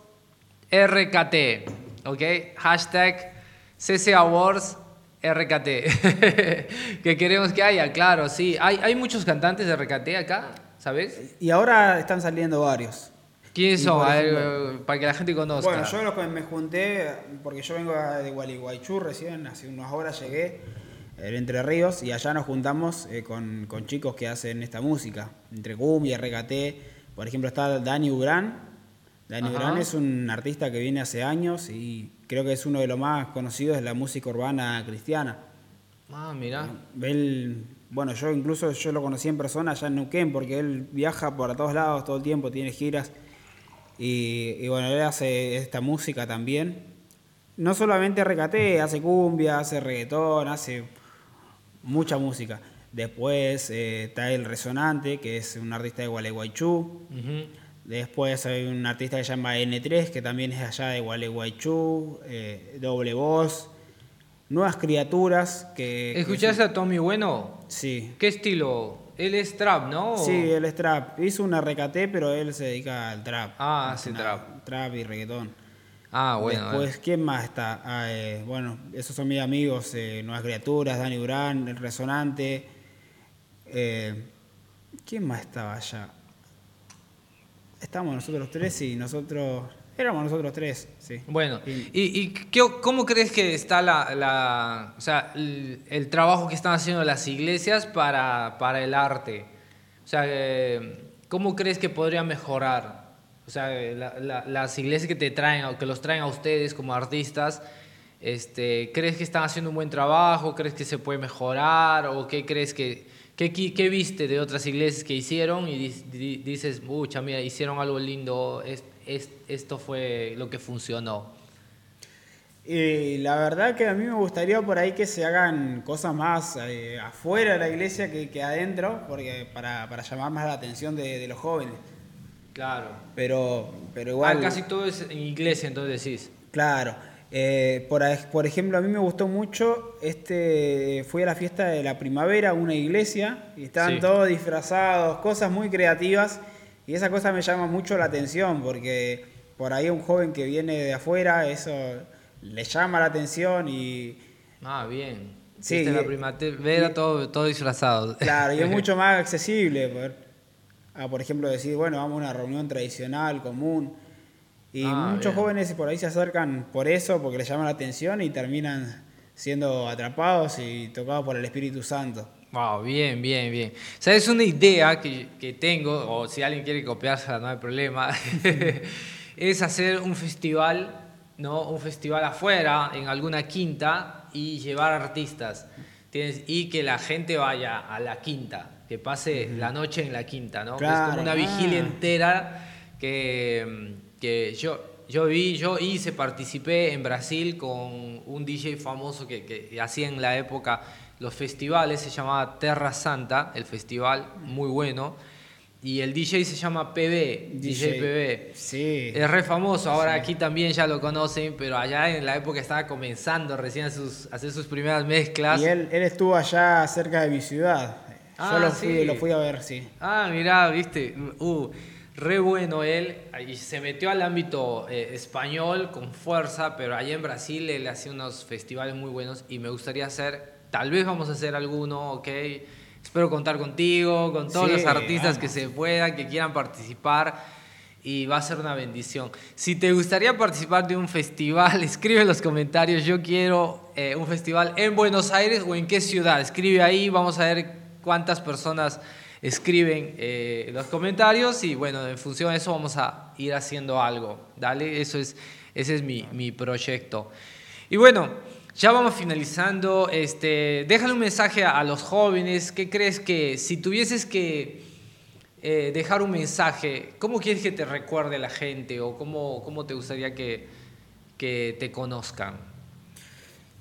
RKT. ¿Ok? Hashtag CC Awards RKT. que queremos que haya, claro, sí. Hay, hay muchos cantantes de RKT acá, ¿sabes? Y ahora están saliendo varios. ¿Quiénes son? para que la gente conozca. Bueno, yo lo que me junté, porque yo vengo de Gualeguaychú recién, hace unas horas llegué, en Entre Ríos, y allá nos juntamos eh, con, con chicos que hacen esta música, entre cumbia, regate. Por ejemplo, está Dani Ugrán. Dani Ajá. Ugrán es un artista que viene hace años y creo que es uno de los más conocidos de la música urbana cristiana. Ah, mira. Él, bueno, yo incluso yo lo conocí en persona allá en Neuquén porque él viaja por todos lados todo el tiempo, tiene giras y, y bueno, él hace esta música también. No solamente recate, hace cumbia, hace reggaetón, hace mucha música. Después eh, está el Resonante, que es un artista de Gualeguaychú. Después hay un artista que se llama N3, que también es allá de Gualeguaychú. eh, Doble Voz. Nuevas Criaturas, que... ¿Escuchaste es a Tommy Bueno? Sí. ¿Qué estilo? Él es trap, ¿no? Sí, él es trap. Hizo una recate, pero él se dedica al trap. Ah, hace trap. Trap y reggaetón. Ah, bueno. Después, ¿quién más está? Ah, eh, bueno, esos son mis amigos, eh, Nuevas Criaturas, Dani Durán, El Resonante. Eh, ¿Quién más estaba allá? Estamos nosotros tres y nosotros... Éramos nosotros tres, sí. Bueno, Y- ¿y, qué- cómo crees que está la, la- o sea, el, el trabajo que están haciendo las iglesias para, para el arte? O sea, eh, ¿cómo crees que podría mejorar? O sea, la- la- las iglesias que te traen, o que los traen a ustedes como artistas, este, ¿crees que están haciendo un buen trabajo? ¿Crees que se puede mejorar? ¿O qué crees que, qué, qué- viste de otras iglesias que hicieron y dices, mucha, mira, hicieron algo lindo, es- es- esto fue lo que funcionó? Y la verdad que a mí me gustaría por ahí que se hagan cosas más eh, afuera de la iglesia que, que adentro, porque para, para llamar más la atención de, de los jóvenes. Claro. Pero, pero igual... Ah, casi todo es en iglesia, entonces decís. Claro. Eh, por, por ejemplo, a mí me gustó mucho, este, fui a la fiesta de la primavera, a una iglesia, y estaban Sí. todos disfrazados, cosas muy creativas, y esa cosa me llama mucho la atención, porque por ahí un joven que viene de afuera, eso le llama la atención y Ah, bien. Sí, Viste la y- primavera, y- todo, todo disfrazado. Claro, y es mucho más accesible. Por, a, por ejemplo, decir, bueno, vamos a una reunión tradicional, común. Y Ah, muchos bien. jóvenes por ahí se acercan por eso, porque les llama la atención y terminan siendo atrapados y tocados por el Espíritu Santo. Wow, bien, bien, bien. ¿Sabes una idea que, que tengo, o si alguien quiere copiársela, no hay problema, es hacer un festival, ¿no? Un festival afuera, en alguna quinta, y llevar artistas. ¿Tienes? Y que la gente vaya a la quinta, que pase la noche en la quinta, ¿no? Que es Claro, como una ah. vigilia entera que, que yo, yo vi, yo hice, participé en Brasil con un DJ famoso que, que hacía en la época los festivales, se llamaba Terra Santa, el festival, muy bueno. Y el DJ se llama PB, DJ, PB. Sí. Es re famoso, ahora aquí también ya lo conocen, pero allá en la época estaba comenzando recién a, sus, a hacer sus primeras mezclas. Y él, él estuvo allá cerca de mi ciudad. Ah, Yo lo fui, sí. lo fui a ver, sí. Ah, mirá, viste, uh, re bueno él, y se metió al ámbito eh, español con fuerza, pero allá en Brasil él hacía unos festivales muy buenos y me gustaría hacer, tal vez vamos a hacer alguno, ok, espero contar contigo, con todos Sí, los artistas que se puedan, que quieran participar. Y va a ser una bendición. Si te gustaría participar de un festival, escribe en los comentarios. Yo quiero eh, un festival en Buenos Aires o en qué ciudad. Escribe ahí, vamos a ver cuántas personas escriben eh, los comentarios y bueno, en función de eso vamos a ir haciendo algo. Dale, eso es, ese es mi, mi proyecto. Y bueno, ya vamos finalizando. Este, déjale un mensaje a, los jóvenes. ¿Qué crees que si tuvieses que eh, dejar un mensaje, cómo quieres que te recuerde la gente o cómo, cómo te gustaría que, que te conozcan?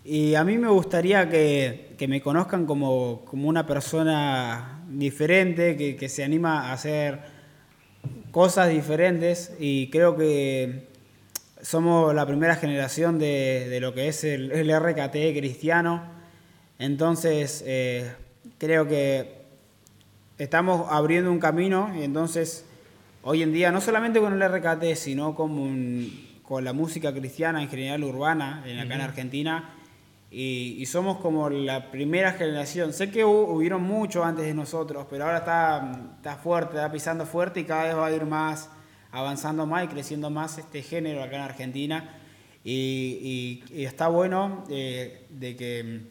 Y a mí me gustaría que, que me conozcan como, como una persona diferente, que, que se anima a hacer cosas diferentes y creo que somos la primera generación de, de lo que es el, el RKT cristiano. Entonces, eh, creo que estamos abriendo un camino y entonces hoy en día, no solamente con el RKT, sino con, un- con la música cristiana en general urbana, en, acá en Argentina, y, y somos como la primera generación. Sé que hu- hubieron mucho antes de nosotros, pero ahora está, está fuerte, está pisando fuerte y cada vez va a ir más, avanzando más y creciendo más este género acá en Argentina. Y, y- y está bueno eh, de que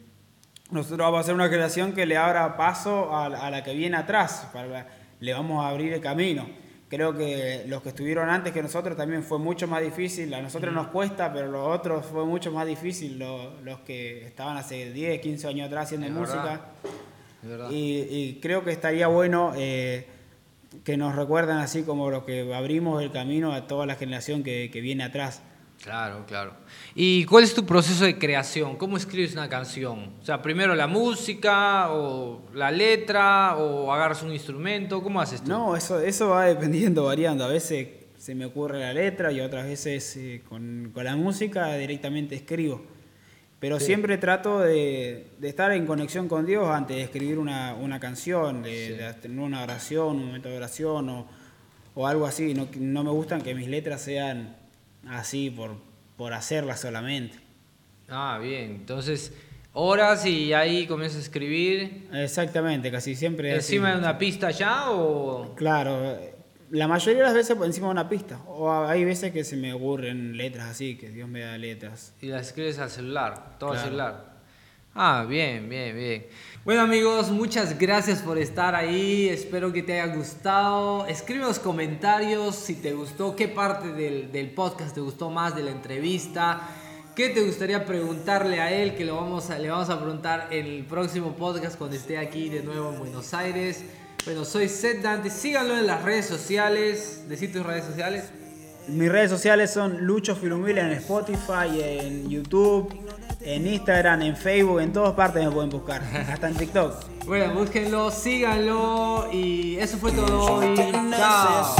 nosotros vamos a hacer una generación que le abra paso a, a la que viene atrás, para le vamos a abrir el camino. Creo que los que estuvieron antes que nosotros también fue mucho más difícil, a nosotros nos cuesta, pero los otros fue mucho más difícil, lo- los, que estaban hace 10, 15 años atrás haciendo Es música. verdad. Es verdad. Y, y creo que estaría bueno eh, que nos recuerdan así como los que abrimos el camino a toda la generación que, que viene atrás. Claro, claro. ¿Y cuál es tu proceso de creación? ¿Cómo escribes una canción? O sea, primero la música o la letra o agarras un instrumento, ¿cómo haces tú? No, eso, eso va dependiendo, variando. A veces se me ocurre la letra y otras veces eh, con, con la música directamente escribo. Pero siempre trato de, de estar en conexión con Dios antes de escribir una, una canción, de, Sí. tener una oración, un momento de oración o, o algo así. No, no me gustan que mis letras sean así por, por hacerlas solamente. Ah, bien. Entonces, horas y ahí comienzas a escribir. Exactamente, casi siempre es así. ¿Encima de una pista ya o...? Claro, la mayoría de las veces por encima de una pista. O hay veces que se me ocurren letras así, que Dios me da letras. Y las escribes al celular, todo al Claro. celular. Ah, bien, bien, bien. Bueno amigos, muchas gracias por estar ahí. Espero que te haya gustado. Escribe los comentarios si te gustó, qué parte del, del podcast te gustó más, de la entrevista. ¿Qué te gustaría preguntarle a él? Que lo vamos a, le vamos a preguntar en el próximo podcast cuando esté aquí de nuevo en Buenos Aires. Bueno, soy Seth Dante. Síganlo en las redes sociales. Decí tus redes sociales. Mis redes sociales son Lucho Filumil en Spotify, en YouTube, en Instagram, en Facebook, en todas partes me pueden buscar. Hasta en TikTok. Bueno, búsquenlo, síganlo y eso fue todo hoy. Chao.